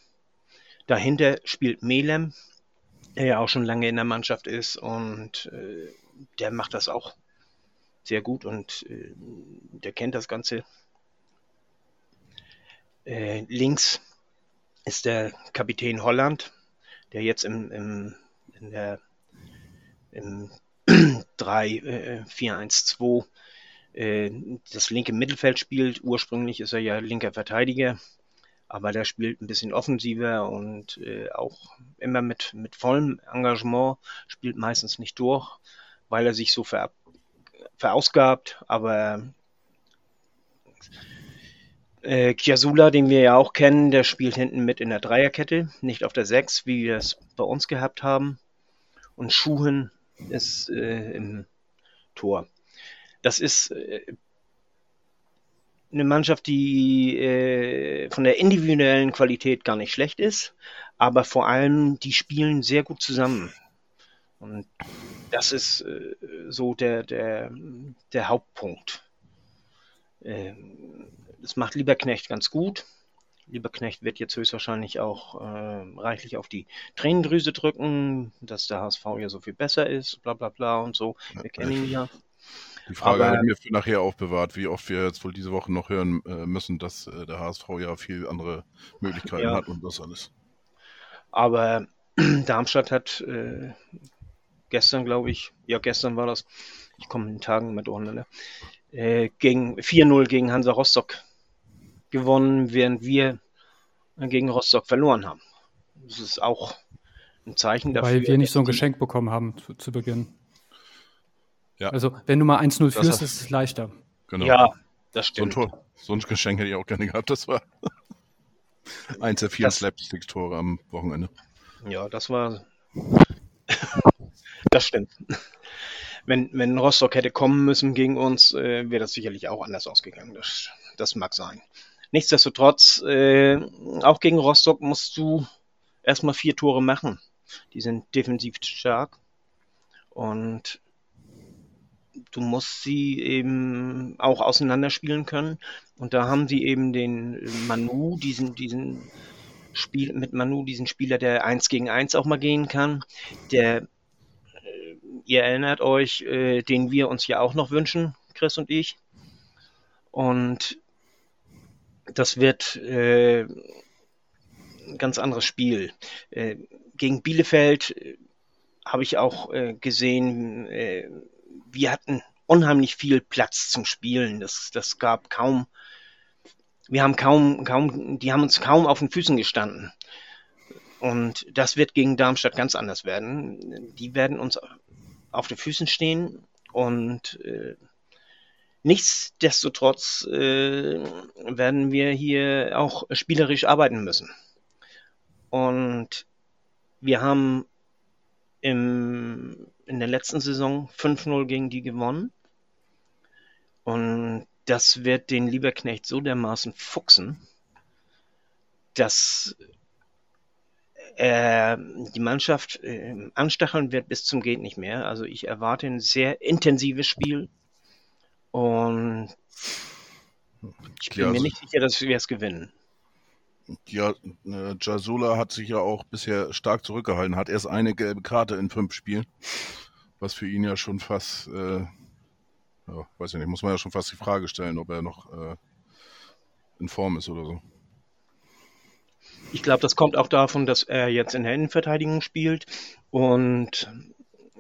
Dahinter spielt Melem, der ja auch schon lange in der Mannschaft ist und äh, der macht das auch sehr gut und äh, der kennt das Ganze. Äh, links ist der Kapitän Holland, der jetzt im, im, in der, im 3-4-1-2 äh, äh, das linke Mittelfeld spielt. Ursprünglich ist er ja linker Verteidiger, aber der spielt ein bisschen offensiver und äh, auch immer mit, mit vollem Engagement, spielt meistens nicht durch, weil er sich so ver, verausgabt, aber äh, Chiasula, den wir ja auch kennen, der spielt hinten mit in der Dreierkette, nicht auf der Sechs, wie wir es bei uns gehabt haben. Und Schuhen ist äh, im Tor. Das ist äh, eine Mannschaft, die äh, von der individuellen Qualität gar nicht schlecht ist, aber vor allem, die spielen sehr gut zusammen. Und das ist äh, so der, der, der Hauptpunkt. Ähm, das macht Lieberknecht ganz gut. Lieberknecht wird jetzt höchstwahrscheinlich auch äh, reichlich auf die Tränendrüse drücken, dass der HSV ja so viel besser ist, bla bla bla und so. Wir kennen ihn ja. Die Frage habe ich mir für nachher aufbewahrt, wie oft wir jetzt wohl diese Woche noch hören äh, müssen, dass äh, der HSV ja viel andere Möglichkeiten ja. hat und das alles. Aber Darmstadt hat äh, gestern, glaube ich, ja, gestern war das, ich komme in den Tagen mit durcheinander, äh, gegen 4-0 gegen Hansa Rostock gewonnen, während wir gegen Rostock verloren haben. Das ist auch ein Zeichen dafür. Weil wir nicht so ein Geschenk bekommen haben zu, zu Beginn. Ja. Also, wenn du mal 1-0 führst, ist es leichter. Genau. Ja, das stimmt. So ein, Tor, so ein Geschenk hätte ich auch gerne gehabt. Das war eins der vier Slapstick-Tore am Wochenende. Ja, das war. das stimmt. Wenn, wenn Rostock hätte kommen müssen gegen uns, äh, wäre das sicherlich auch anders ausgegangen. Das, das mag sein. Nichtsdestotrotz, äh, auch gegen Rostock musst du erstmal vier Tore machen. Die sind defensiv stark. Und du musst sie eben auch auseinanderspielen können. Und da haben sie eben den Manu, diesen, diesen Spiel, mit Manu, diesen Spieler, der eins gegen eins auch mal gehen kann, der, äh, ihr erinnert euch, äh, den wir uns ja auch noch wünschen, Chris und ich. Und das wird äh, ein ganz anderes Spiel. Äh, gegen Bielefeld äh, habe ich auch äh, gesehen, wir hatten unheimlich viel Platz zum Spielen. Das, das gab kaum, wir haben kaum, kaum, die haben uns kaum auf den Füßen gestanden. Und das wird gegen Darmstadt ganz anders werden. Die werden uns auf den Füßen stehen und äh, Nichtsdestotrotz äh, werden wir hier auch spielerisch arbeiten müssen. Und wir haben im, in der letzten Saison 5-0 gegen die gewonnen. Und das wird den Lieberknecht so dermaßen fuchsen, dass er die Mannschaft äh, anstacheln wird bis zum geht nicht mehr. Also ich erwarte ein sehr intensives Spiel und ich bin ja, mir nicht sicher, dass wir es gewinnen. Ja, äh, Jasula hat sich ja auch bisher stark zurückgehalten, hat erst eine gelbe Karte in fünf Spielen, was für ihn ja schon fast, äh, ja, weiß ich nicht, muss man ja schon fast die Frage stellen, ob er noch äh, in Form ist oder so. Ich glaube, das kommt auch davon, dass er jetzt in der Innenverteidigung spielt und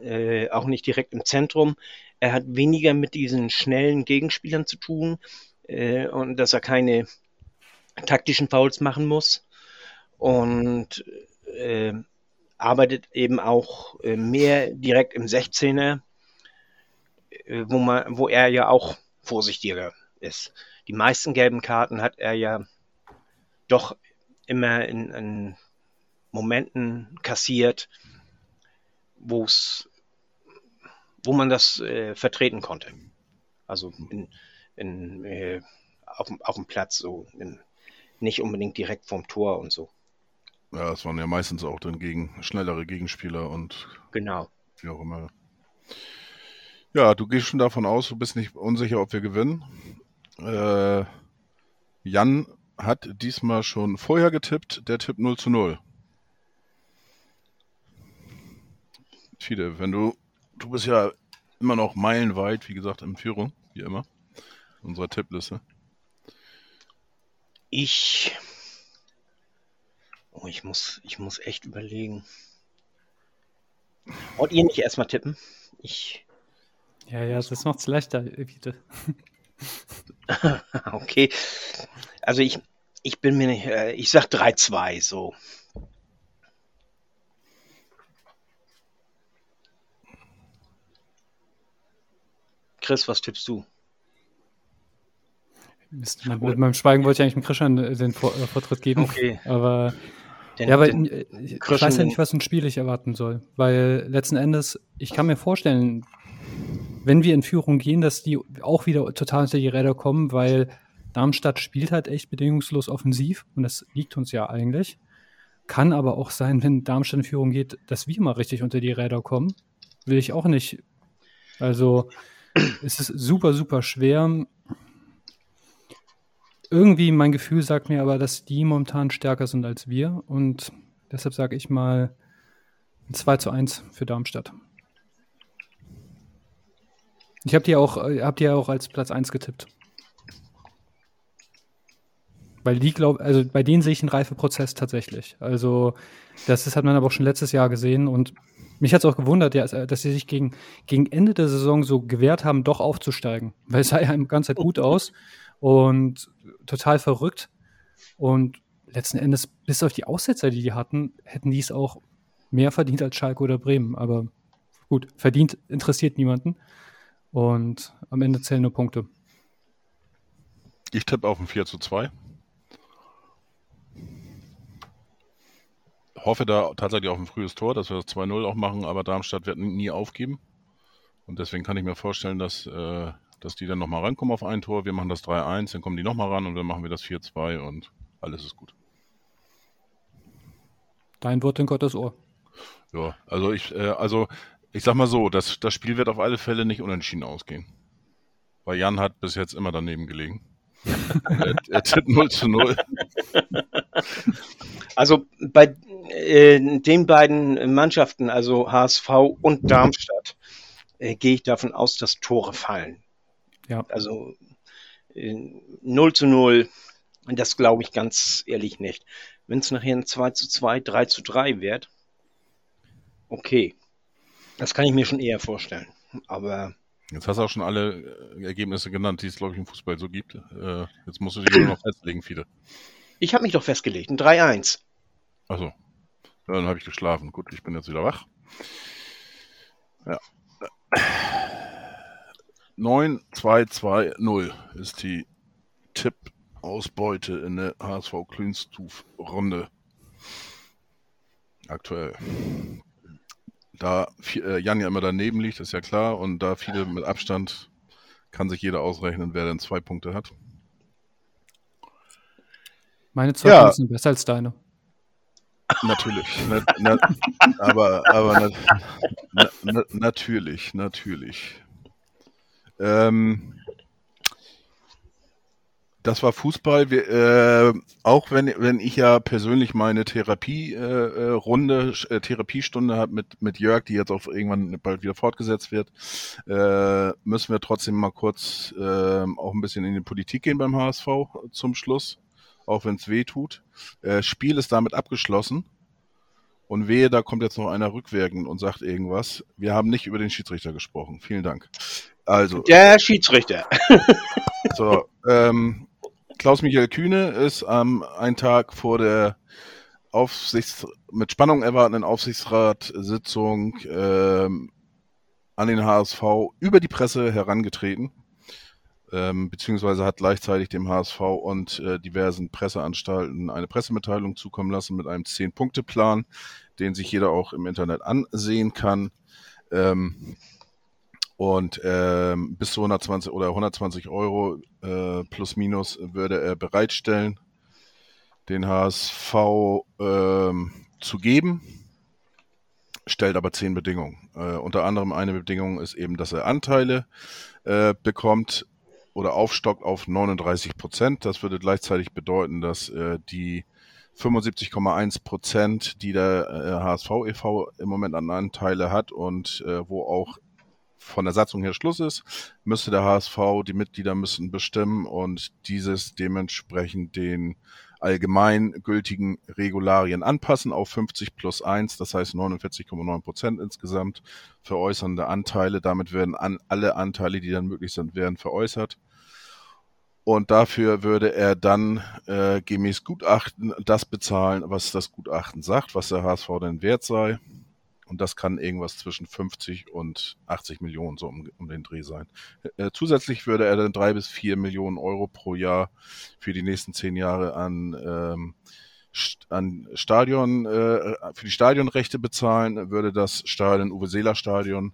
äh, auch nicht direkt im Zentrum. Er hat weniger mit diesen schnellen Gegenspielern zu tun äh, und dass er keine taktischen Fouls machen muss und äh, arbeitet eben auch äh, mehr direkt im 16er, äh, wo, man, wo er ja auch vorsichtiger ist. Die meisten gelben Karten hat er ja doch immer in, in Momenten kassiert, wo wo man das äh, vertreten konnte. Also in, in, äh, auf, auf dem Platz, so in, nicht unbedingt direkt vom Tor und so. Ja, es waren ja meistens auch dann gegen schnellere Gegenspieler und genau. wie auch immer. Ja, du gehst schon davon aus, du bist nicht unsicher, ob wir gewinnen. Äh, Jan hat diesmal schon vorher getippt, der Tipp 0 zu 0. Fide, wenn du du bist ja immer noch meilenweit, wie gesagt, in Führung, wie immer. Unserer Tippliste. Ich. Oh, ich muss, ich muss echt überlegen. Wollt ihr nicht erstmal tippen? Ich. Ja, ja, das macht es leichter, bitte. okay. Also ich, ich bin mir nicht, äh, ich sag 3-2 so. Chris, was tippst du? Mist, mit, mit meinem Schweigen wollte ich eigentlich dem Christian den äh, Vortritt geben. Okay. Aber Den, ja, aber den, ich Christian- weiß ja nicht, was ein Spiel ich erwarten soll. Weil letzten Endes, ich kann mir vorstellen, wenn wir in Führung gehen, dass die auch wieder total unter die Räder kommen, weil Darmstadt spielt halt echt bedingungslos offensiv und das liegt uns ja eigentlich. Kann aber auch sein, wenn Darmstadt in Führung geht, dass wir mal richtig unter die Räder kommen. Will ich auch nicht. Also es ist super, super schwer. Irgendwie mein Gefühl sagt mir aber, dass die momentan stärker sind als wir und deshalb sage ich mal ein 2 zu 1 für Darmstadt. Ich habe die äh, hab die ja auch als Platz 1 getippt. Weil die glaub, also bei denen sehe ich einen Reifeprozess tatsächlich. Also, das ist, hat man aber auch schon letztes Jahr gesehen und mich hat es auch gewundert, dass sie sich gegen, gegen Ende der Saison so gewehrt haben, doch aufzusteigen. Weil es sah ja die ganze Zeit gut aus und total verrückt. Und letzten Endes, bis auf die Aussetzer, die die hatten, hätten die es auch mehr verdient als Schalke oder Bremen. Aber gut, verdient interessiert niemanden. Und am Ende zählen nur Punkte. Ich tippe auf ein 4 zu 2. Hoffe da tatsächlich auf ein frühes Tor, dass wir das 2-0 auch machen, aber Darmstadt wird nie aufgeben. Und deswegen kann ich mir vorstellen, dass, äh, dass die dann nochmal rankommen auf ein Tor. Wir machen das 3-1, dann kommen die nochmal ran und dann machen wir das 4-2 und alles ist gut. Dein Wort in Gottes Ohr. Ja, also ich, äh, also ich sag mal so, das, das Spiel wird auf alle Fälle nicht unentschieden ausgehen. Weil Jan hat bis jetzt immer daneben gelegen. er, er tippt 0 zu 0. Also bei äh, den beiden Mannschaften, also HSV und Darmstadt, äh, gehe ich davon aus, dass Tore fallen. Ja. Also äh, 0 zu 0, das glaube ich ganz ehrlich nicht. Wenn es nachher ein 2 zu 2, 3 zu 3 wird, okay. Das kann ich mir schon eher vorstellen. Aber Jetzt hast du auch schon alle äh, Ergebnisse genannt, die es, glaube ich, im Fußball so gibt. Äh, jetzt musst du dich nur noch festlegen, Fide. ich habe mich doch festgelegt, ein 3-1. Achso. Dann habe ich geschlafen. Gut, ich bin jetzt wieder wach. Ja. 9-2-2-0 ist die Tipp-Ausbeute in der HSV Cleanstuf-Runde. Aktuell. Da äh, Jan ja immer daneben liegt, ist ja klar. Und da viele mit Abstand kann sich jeder ausrechnen, wer denn zwei Punkte hat. Meine zwei Ja. Punkte sind besser als deine. Natürlich. Na, na, aber aber na, natürlich, natürlich. Ähm, das war Fußball. Wir, äh, auch wenn, wenn ich ja persönlich meine Therapie-Runde, äh, Runde, äh, Therapiestunde habe mit, mit Jörg, die jetzt auch irgendwann bald wieder fortgesetzt wird, äh, müssen wir trotzdem mal kurz äh, auch ein bisschen in die Politik gehen beim HSV zum Schluss, auch wenn es weh tut. Äh, Spiel ist damit abgeschlossen. Und wehe, da kommt jetzt noch einer rückwirkend und sagt irgendwas. Wir haben nicht über den Schiedsrichter gesprochen. Vielen Dank. Also, Der Schiedsrichter. so, ähm, Klaus-Michael Kühne ist am einen Tag vor der Aufsichts mit Spannung erwartenden Aufsichtsratssitzung ähm, an den HSV über die Presse herangetreten, ähm, beziehungsweise hat gleichzeitig dem HSV und äh, diversen Presseanstalten eine Pressemitteilung zukommen lassen mit einem 10-Punkte-Plan, den sich jeder auch im Internet ansehen kann. Ähm, und ähm, bis zu 120 oder 120 Euro äh, plus minus würde er bereitstellen, den HSV ähm, zu geben, stellt aber zehn Bedingungen. Äh, unter anderem eine Bedingung ist eben, dass er Anteile äh, bekommt oder aufstockt auf 39 Prozent. Das würde gleichzeitig bedeuten, dass äh, die 75,1 Prozent, die der äh, HSV e.V. im Moment an Anteile hat und äh, wo auch von der Satzung her Schluss ist, müsste der HSV, die Mitglieder müssen bestimmen und dieses dementsprechend den allgemein gültigen Regularien anpassen auf 50 plus 1, das heißt 49,9 Prozent insgesamt veräußernde Anteile. Damit werden an, alle Anteile, die dann möglich sind, werden veräußert. Und dafür würde er dann äh, gemäß Gutachten das bezahlen, was das Gutachten sagt, was der HSV denn wert sei. Und das kann irgendwas zwischen 50 und 80 Millionen so um, um den Dreh sein. Äh, zusätzlich würde er dann drei bis vier Millionen Euro pro Jahr für die nächsten zehn Jahre an, ähm, an Stadion, äh, für die Stadionrechte bezahlen, würde das Stadion Uwe Seeler Stadion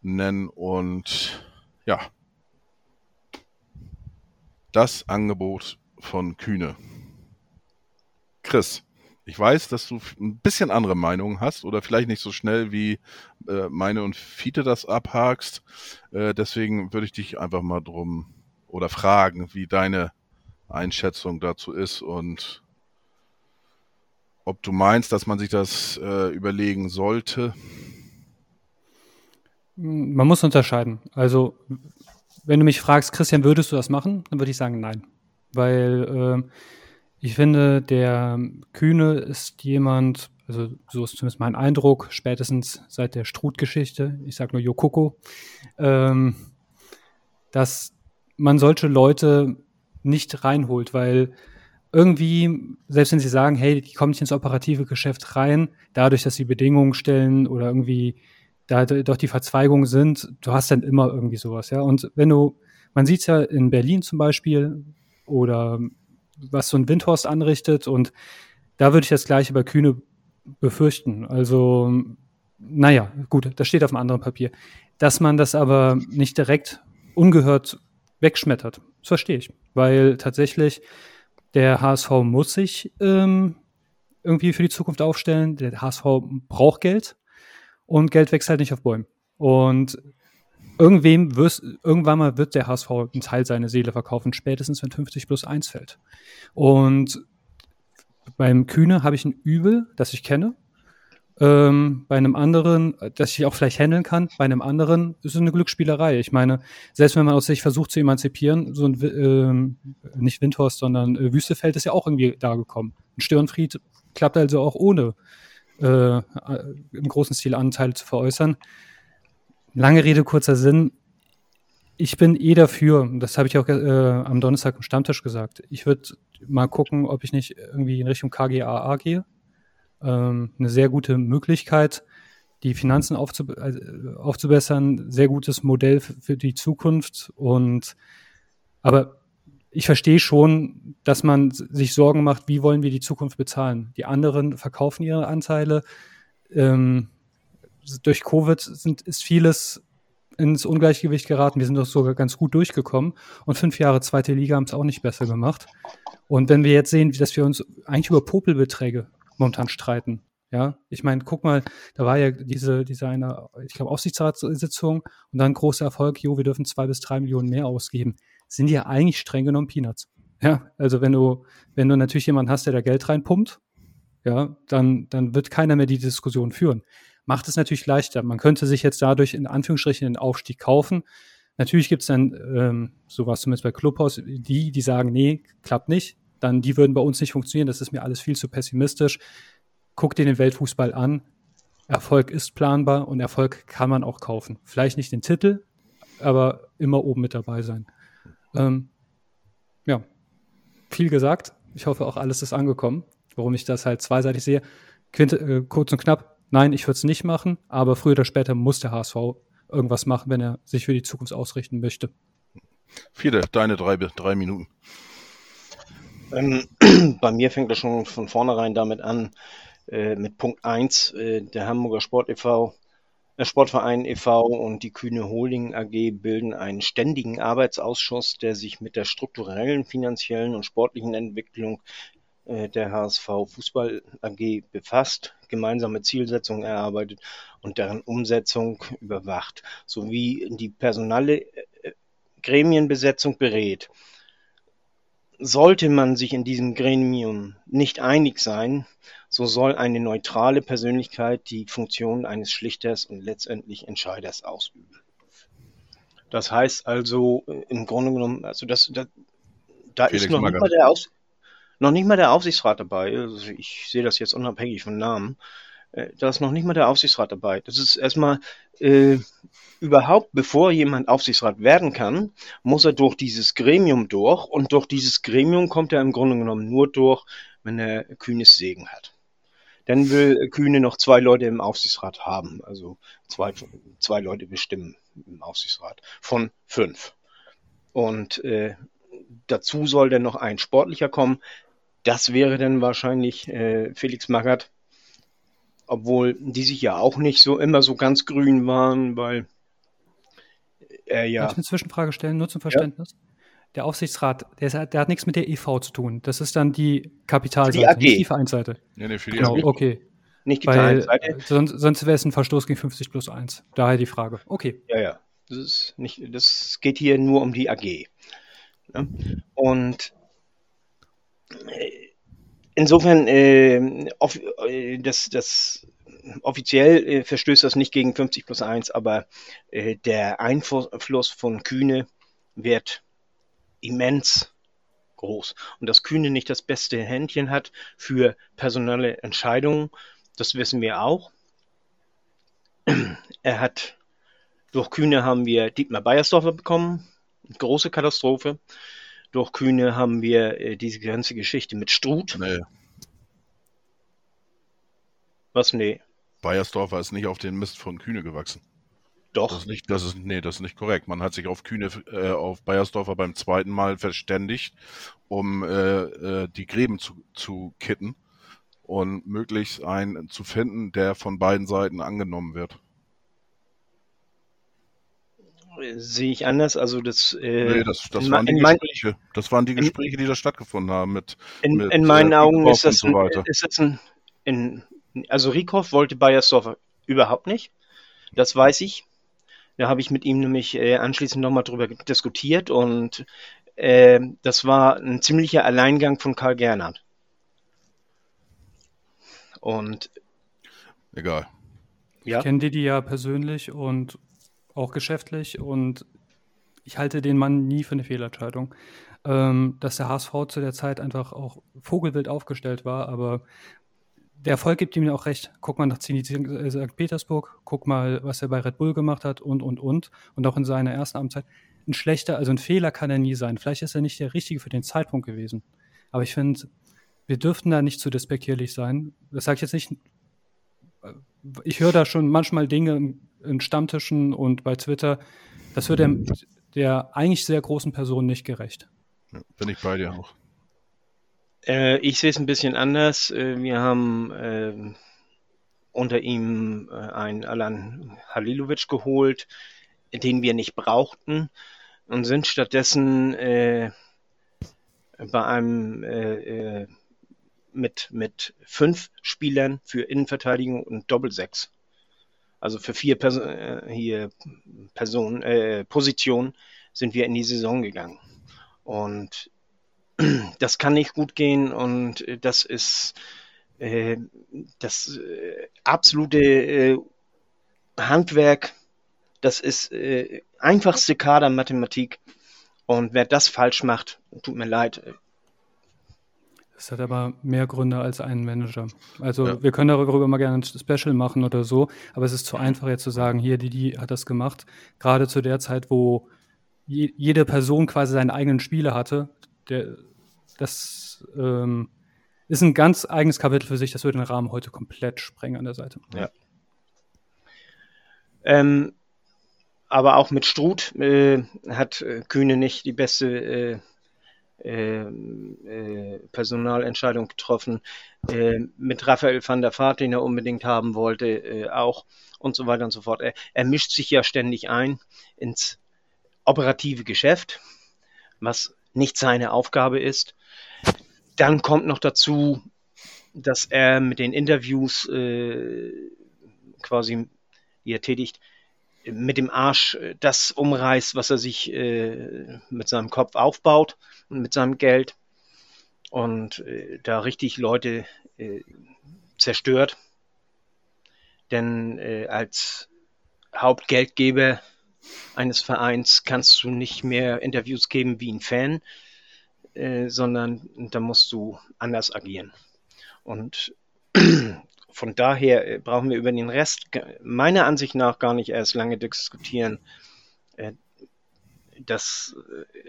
nennen und ja, das Angebot von Kühne. Chris. Ich weiß, dass du ein bisschen andere Meinungen hast oder vielleicht nicht so schnell wie äh, meine und Fiete das abhakst. Äh, deswegen würde ich dich einfach mal drum oder fragen, wie deine Einschätzung dazu ist und ob du meinst, dass man sich das äh, überlegen sollte. Man muss unterscheiden. Also, wenn du mich fragst, Christian, würdest du das machen? Dann würde ich sagen, nein. Weil äh, ich finde, der Kühne ist jemand, also so ist zumindest mein Eindruck, spätestens seit der Struth-Geschichte, ich sage nur Jokoko, ähm, dass man solche Leute nicht reinholt, weil irgendwie, selbst wenn sie sagen, hey, die kommen nicht ins operative Geschäft rein, dadurch, dass sie Bedingungen stellen oder irgendwie da doch die Verzweigungen sind, du hast dann immer irgendwie sowas, ja. Und wenn du, man sieht es ja in Berlin zum Beispiel oder was so ein Windhorst anrichtet. Und da würde ich das gleiche bei Kühne befürchten. Also, naja, gut, das steht auf einem anderen Papier. Dass man das aber nicht direkt ungehört wegschmettert, das verstehe ich. Weil tatsächlich der HSV muss sich ähm, irgendwie für die Zukunft aufstellen. Der HSV braucht Geld und Geld wächst halt nicht auf Bäumen. Und irgendwem wirst, irgendwann mal wird der HSV einen Teil seiner Seele verkaufen, spätestens wenn 50 plus 1 fällt. Und beim Kühne habe ich ein Übel, das ich kenne. Ähm, bei einem anderen, das ich auch vielleicht handeln kann, bei einem anderen ist es eine Glücksspielerei. Ich meine, selbst wenn man aus sich versucht zu emanzipieren, so ein, ähm, nicht Windhorst, sondern äh, Wüstefeld ist ja auch irgendwie da gekommen. Ein Störenfried klappt also auch ohne äh, im großen Stil Anteile zu veräußern. Lange Rede, kurzer Sinn. Ich bin eh dafür, das habe ich auch äh, am Donnerstag im Stammtisch gesagt. Ich würde mal gucken, ob ich nicht irgendwie in Richtung KGAA gehe. Ähm, eine sehr gute Möglichkeit, die Finanzen aufzub äh, aufzubessern, sehr gutes Modell für die Zukunft. Und aber ich verstehe schon, dass man sich Sorgen macht, wie wollen wir die Zukunft bezahlen. Die anderen verkaufen ihre Anteile. Ähm, durch Covid sind, ist vieles ins Ungleichgewicht geraten. Wir sind doch sogar ganz gut durchgekommen. Und fünf Jahre zweite Liga haben es auch nicht besser gemacht. Und wenn wir jetzt sehen, dass wir uns eigentlich über Popelbeträge momentan streiten, ja, ich meine, guck mal, da war ja diese, diese eine, ich glaube, Aufsichtsratssitzung und dann großer Erfolg, jo, wir dürfen zwei bis drei Millionen mehr ausgeben. Sind ja eigentlich streng genommen Peanuts. Ja, also wenn du, wenn du natürlich jemanden hast, der da Geld reinpumpt, ja, dann, dann wird keiner mehr die Diskussion führen macht es natürlich leichter. Man könnte sich jetzt dadurch in Anführungsstrichen den Aufstieg kaufen. Natürlich gibt es dann ähm, sowas zumindest bei Clubhaus, die, die sagen, nee, klappt nicht. Dann die würden bei uns nicht funktionieren. Das ist mir alles viel zu pessimistisch. Guck dir den Weltfußball an. Erfolg ist planbar und Erfolg kann man auch kaufen. Vielleicht nicht den Titel, aber immer oben mit dabei sein. Ähm, ja, viel gesagt. Ich hoffe, auch alles ist angekommen, warum ich das halt zweiseitig sehe. Quinte, äh, kurz und knapp, Nein, ich würde es nicht machen, aber früher oder später muss der HSV irgendwas machen, wenn er sich für die Zukunft ausrichten möchte. Viele, deine drei, drei Minuten. Ähm, bei mir fängt das schon von vornherein damit an, äh, mit Punkt 1, äh, der Hamburger Sport e.V., der Sportverein e.V. und die Kühne Holding AG bilden einen ständigen Arbeitsausschuss, der sich mit der strukturellen, finanziellen und sportlichen Entwicklung äh, der HSV Fußball AG befasst, gemeinsame Zielsetzungen erarbeitet und deren Umsetzung überwacht, sowie die personale äh, Gremienbesetzung berät. Sollte man sich in diesem Gremium nicht einig sein, so soll eine neutrale Persönlichkeit die Funktion eines Schlichters und letztendlich Entscheiders ausüben. Das heißt also äh, im Grunde genommen, also das, das da Felix ist noch nicht, Magath. mal der Aus, noch nicht mal der Aufsichtsrat dabei. Also ich sehe das jetzt unabhängig von Namen. Äh, Da ist noch nicht mal der Aufsichtsrat dabei. Das ist erstmal äh, überhaupt, bevor jemand Aufsichtsrat werden kann, muss er durch dieses Gremium durch und durch dieses Gremium kommt er im Grunde genommen nur durch, wenn er kühnes Segen hat. Dann will Kühne noch zwei Leute im Aufsichtsrat haben, also zwei, zwei Leute bestimmen im Aufsichtsrat von fünf. Und äh, dazu soll dann noch ein Sportlicher kommen. Das wäre dann wahrscheinlich äh, Felix Magath, obwohl die sich ja auch nicht so immer so ganz grün waren, weil er Darf ja ich eine Zwischenfrage stellen, nur zum Verständnis? Der Aufsichtsrat, der, ist, der hat nichts mit der EV zu tun. Das ist dann die Kapitalseite, AG. nicht die Vereinsseite. Nee, nee, für die Genau, AG. okay. nicht die Weil Vereinsseite. sonst, sonst wäre es ein Verstoß gegen 50 plus 1. Daher die Frage. Okay. Ja, ja. Das ist nicht, das geht hier nur um die AG. Ne? Und insofern, äh, off, äh, das, das offiziell äh, verstößt das nicht gegen 50 plus 1, aber äh, der Einfluss von Kühne wird immens groß. Und dass Kühne nicht das beste Händchen hat für personelle Entscheidungen, das wissen wir auch. Er hat durch Kühne haben wir Dietmar Beiersdorfer bekommen. Große Katastrophe. Durch Kühne haben wir äh, diese ganze Geschichte mit Struth. Nee, Was? Nee. Bayersdorfer ist nicht auf den Mist von Kühne gewachsen. Das Doch. ist nicht, das ist, nee, das ist nicht korrekt. Man hat sich auf Kühne, äh, auf Bayersdorfer beim zweiten Mal verständigt, um äh, äh, die Gräben zu, zu kitten und möglichst einen zu finden, der von beiden Seiten angenommen wird. Äh, Sehe ich anders. Also das, äh, Nee, das, das in, waren die in, mein, Gespräche. Das waren die in, Gespräche, die da stattgefunden haben mit, in, mit in äh, meinen Augen Rieckhoff ist das so ein, weiter. ist das ein, in, also Rieckhoff wollte Beiersdorfer überhaupt nicht. Das weiß ich. Da habe ich mit ihm nämlich äh, anschließend nochmal drüber diskutiert und äh, das war ein ziemlicher Alleingang von Karl Gernert. Und Egal. ja, Ich kenne Didi ja persönlich und auch geschäftlich und ich halte den Mann nie für eine Fehlentscheidung. Ähm, dass der HSV zu der Zeit einfach auch vogelwild aufgestellt war, aber der Erfolg gibt ihm ja auch recht. Guck mal nach Zenit äh, St. Petersburg, guck mal, was er bei Red Bull gemacht hat und, und, und. Und auch in seiner ersten Amtszeit. Ein schlechter, also ein Fehler kann er nie sein. Vielleicht ist er nicht der Richtige für den Zeitpunkt gewesen. Aber ich finde, wir dürften da nicht zu despektierlich sein. Das sage ich jetzt nicht ich höre da schon manchmal Dinge in, in Stammtischen und bei Twitter, das wird der, der eigentlich sehr großen Person nicht gerecht. Ja, bin ich bei dir auch. Äh, ich sehe es ein bisschen anders. Äh, wir haben ähm, unter ihm äh, einen Alan Halilovic geholt, den wir nicht brauchten und sind stattdessen äh, bei einem äh, äh, mit, mit fünf Spielern für Innenverteidigung und Doppelsechs. Also für vier Perso äh, hier Personen, äh, Positionen sind wir in die Saison gegangen. Und das kann nicht gut gehen und das ist äh, das äh, absolute äh, Handwerk, das ist einfachste Kadermathematik und wer das falsch macht, tut mir leid. Das hat aber mehr Gründe als einen Manager. Also Ja. wir können darüber mal gerne ein Special machen oder so, aber es ist zu einfach jetzt zu sagen, hier, Didi hat das gemacht. Gerade zu der Zeit, wo je, jede Person quasi seinen eigenen Spieler hatte, der, das ähm, ist ein ganz eigenes Kapitel für sich, das würde den Rahmen heute komplett sprengen an der Seite. Ähm, aber auch mit Struth äh, hat äh, Kühne nicht die beste äh, äh, äh, Personalentscheidung getroffen. Äh, mit Raphael van der Vaart, den er unbedingt haben wollte, äh, auch und so weiter und so fort. Er, er mischt sich ja ständig ein ins operative Geschäft, was nicht seine Aufgabe ist. Dann kommt noch dazu, dass er mit den Interviews äh, quasi, die er tätigt, mit dem Arsch äh, das umreißt, was er sich äh, mit seinem Kopf aufbaut und mit seinem Geld und äh, da richtig Leute äh, zerstört. Denn äh, als Hauptgeldgeber eines Vereins kannst du nicht mehr Interviews geben wie ein Fan, äh, sondern da musst du anders agieren. Und von daher äh, brauchen wir über den Rest meiner Ansicht nach gar nicht erst lange diskutieren. Äh, das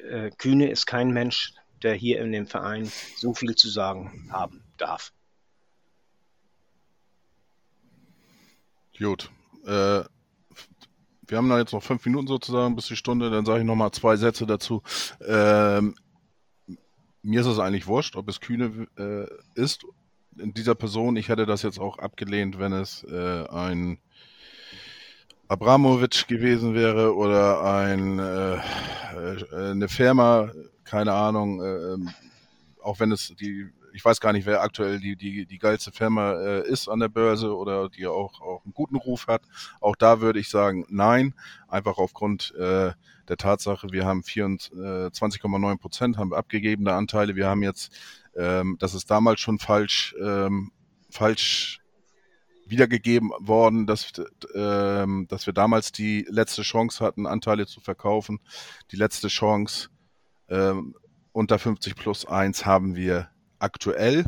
äh, Kühne ist kein Mensch, der hier in dem Verein so viel zu sagen haben darf. Gut. Äh, wir haben da jetzt noch fünf Minuten sozusagen bis die Stunde, dann sage ich nochmal zwei Sätze dazu. Ähm, mir ist es eigentlich wurscht, ob es Kühne äh, ist dieser Person. Ich hätte das jetzt auch abgelehnt, wenn es äh, ein Abramovic gewesen wäre oder ein äh, äh, eine Firma, keine Ahnung, äh, ähm, auch wenn es die, ich weiß gar nicht, wer aktuell die, die, die geilste Firma äh, ist an der Börse oder die auch, auch einen guten Ruf hat. Auch da würde ich sagen, nein, einfach aufgrund äh, der Tatsache, wir haben 24,9 Prozent haben abgegebene Anteile. Wir haben jetzt, ähm, das ist damals schon falsch, ähm, falsch wiedergegeben worden, dass, ähm, dass wir damals die letzte Chance hatten, Anteile zu verkaufen. Die letzte Chance ähm, unter 50 plus 1 haben wir aktuell.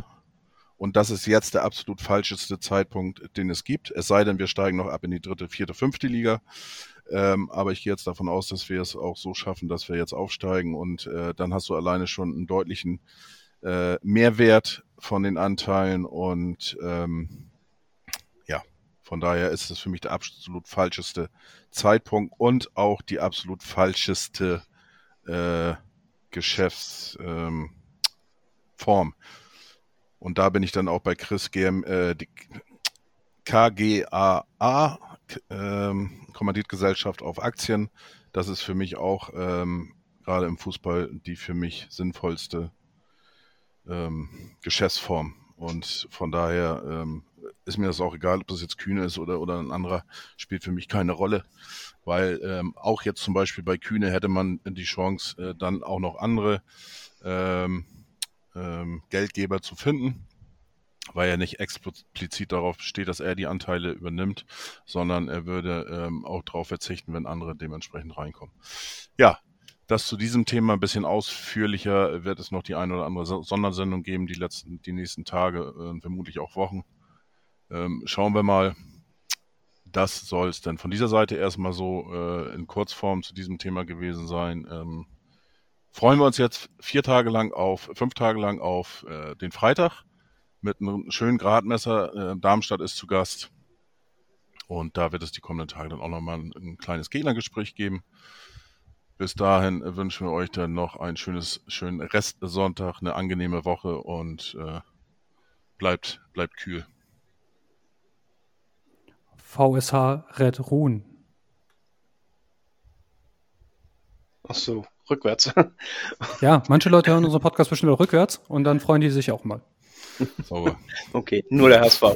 Und das ist jetzt der absolut falscheste Zeitpunkt, den es gibt. Es sei denn, wir steigen noch ab in die dritte, vierte, fünfte Liga. Ähm, aber ich gehe jetzt davon aus, dass wir es auch so schaffen, dass wir jetzt aufsteigen. Und äh, dann hast du alleine schon einen deutlichen äh, Mehrwert von den Anteilen. Und ähm, von daher ist es für mich der absolut falscheste Zeitpunkt und auch die absolut falscheste äh, Geschäftsform. Ähm, und da bin ich dann auch bei Chris GM, äh, die KGAA, ähm, Kommanditgesellschaft auf Aktien. Das ist für mich auch ähm, gerade im Fußball die für mich sinnvollste ähm, Geschäftsform. Und von daher ähm, ist mir das auch egal, ob das jetzt Kühne ist oder, oder ein anderer, spielt für mich keine Rolle. Weil ähm, auch jetzt zum Beispiel bei Kühne hätte man die Chance, äh, dann auch noch andere ähm, ähm, Geldgeber zu finden, weil er nicht explizit darauf steht, dass er die Anteile übernimmt, sondern er würde ähm, auch darauf verzichten, wenn andere dementsprechend reinkommen. Ja, das zu diesem Thema ein bisschen ausführlicher wird es noch die eine oder andere Sondersendung geben, die letzten, die nächsten Tage, äh, vermutlich auch Wochen. Ähm, schauen wir mal. Das soll es dann von dieser Seite erstmal so äh, in Kurzform zu diesem Thema gewesen sein. Ähm, freuen wir uns jetzt vier Tage lang auf, fünf Tage lang auf äh, den Freitag mit einem schönen Gradmesser. Äh, Darmstadt ist zu Gast. Und da wird es die kommenden Tage dann auch nochmal ein, ein kleines Gegnergespräch geben. Bis dahin wünschen wir euch dann noch ein schönes, schönen Restsonntag, eine angenehme Woche und äh, bleibt, bleibt kühl. VSH Red Ruhen. Ach so, rückwärts. ja, manche Leute hören unseren Podcast bestimmt auch rückwärts und dann freuen die sich auch mal. Sauber. Okay, nur der HSV.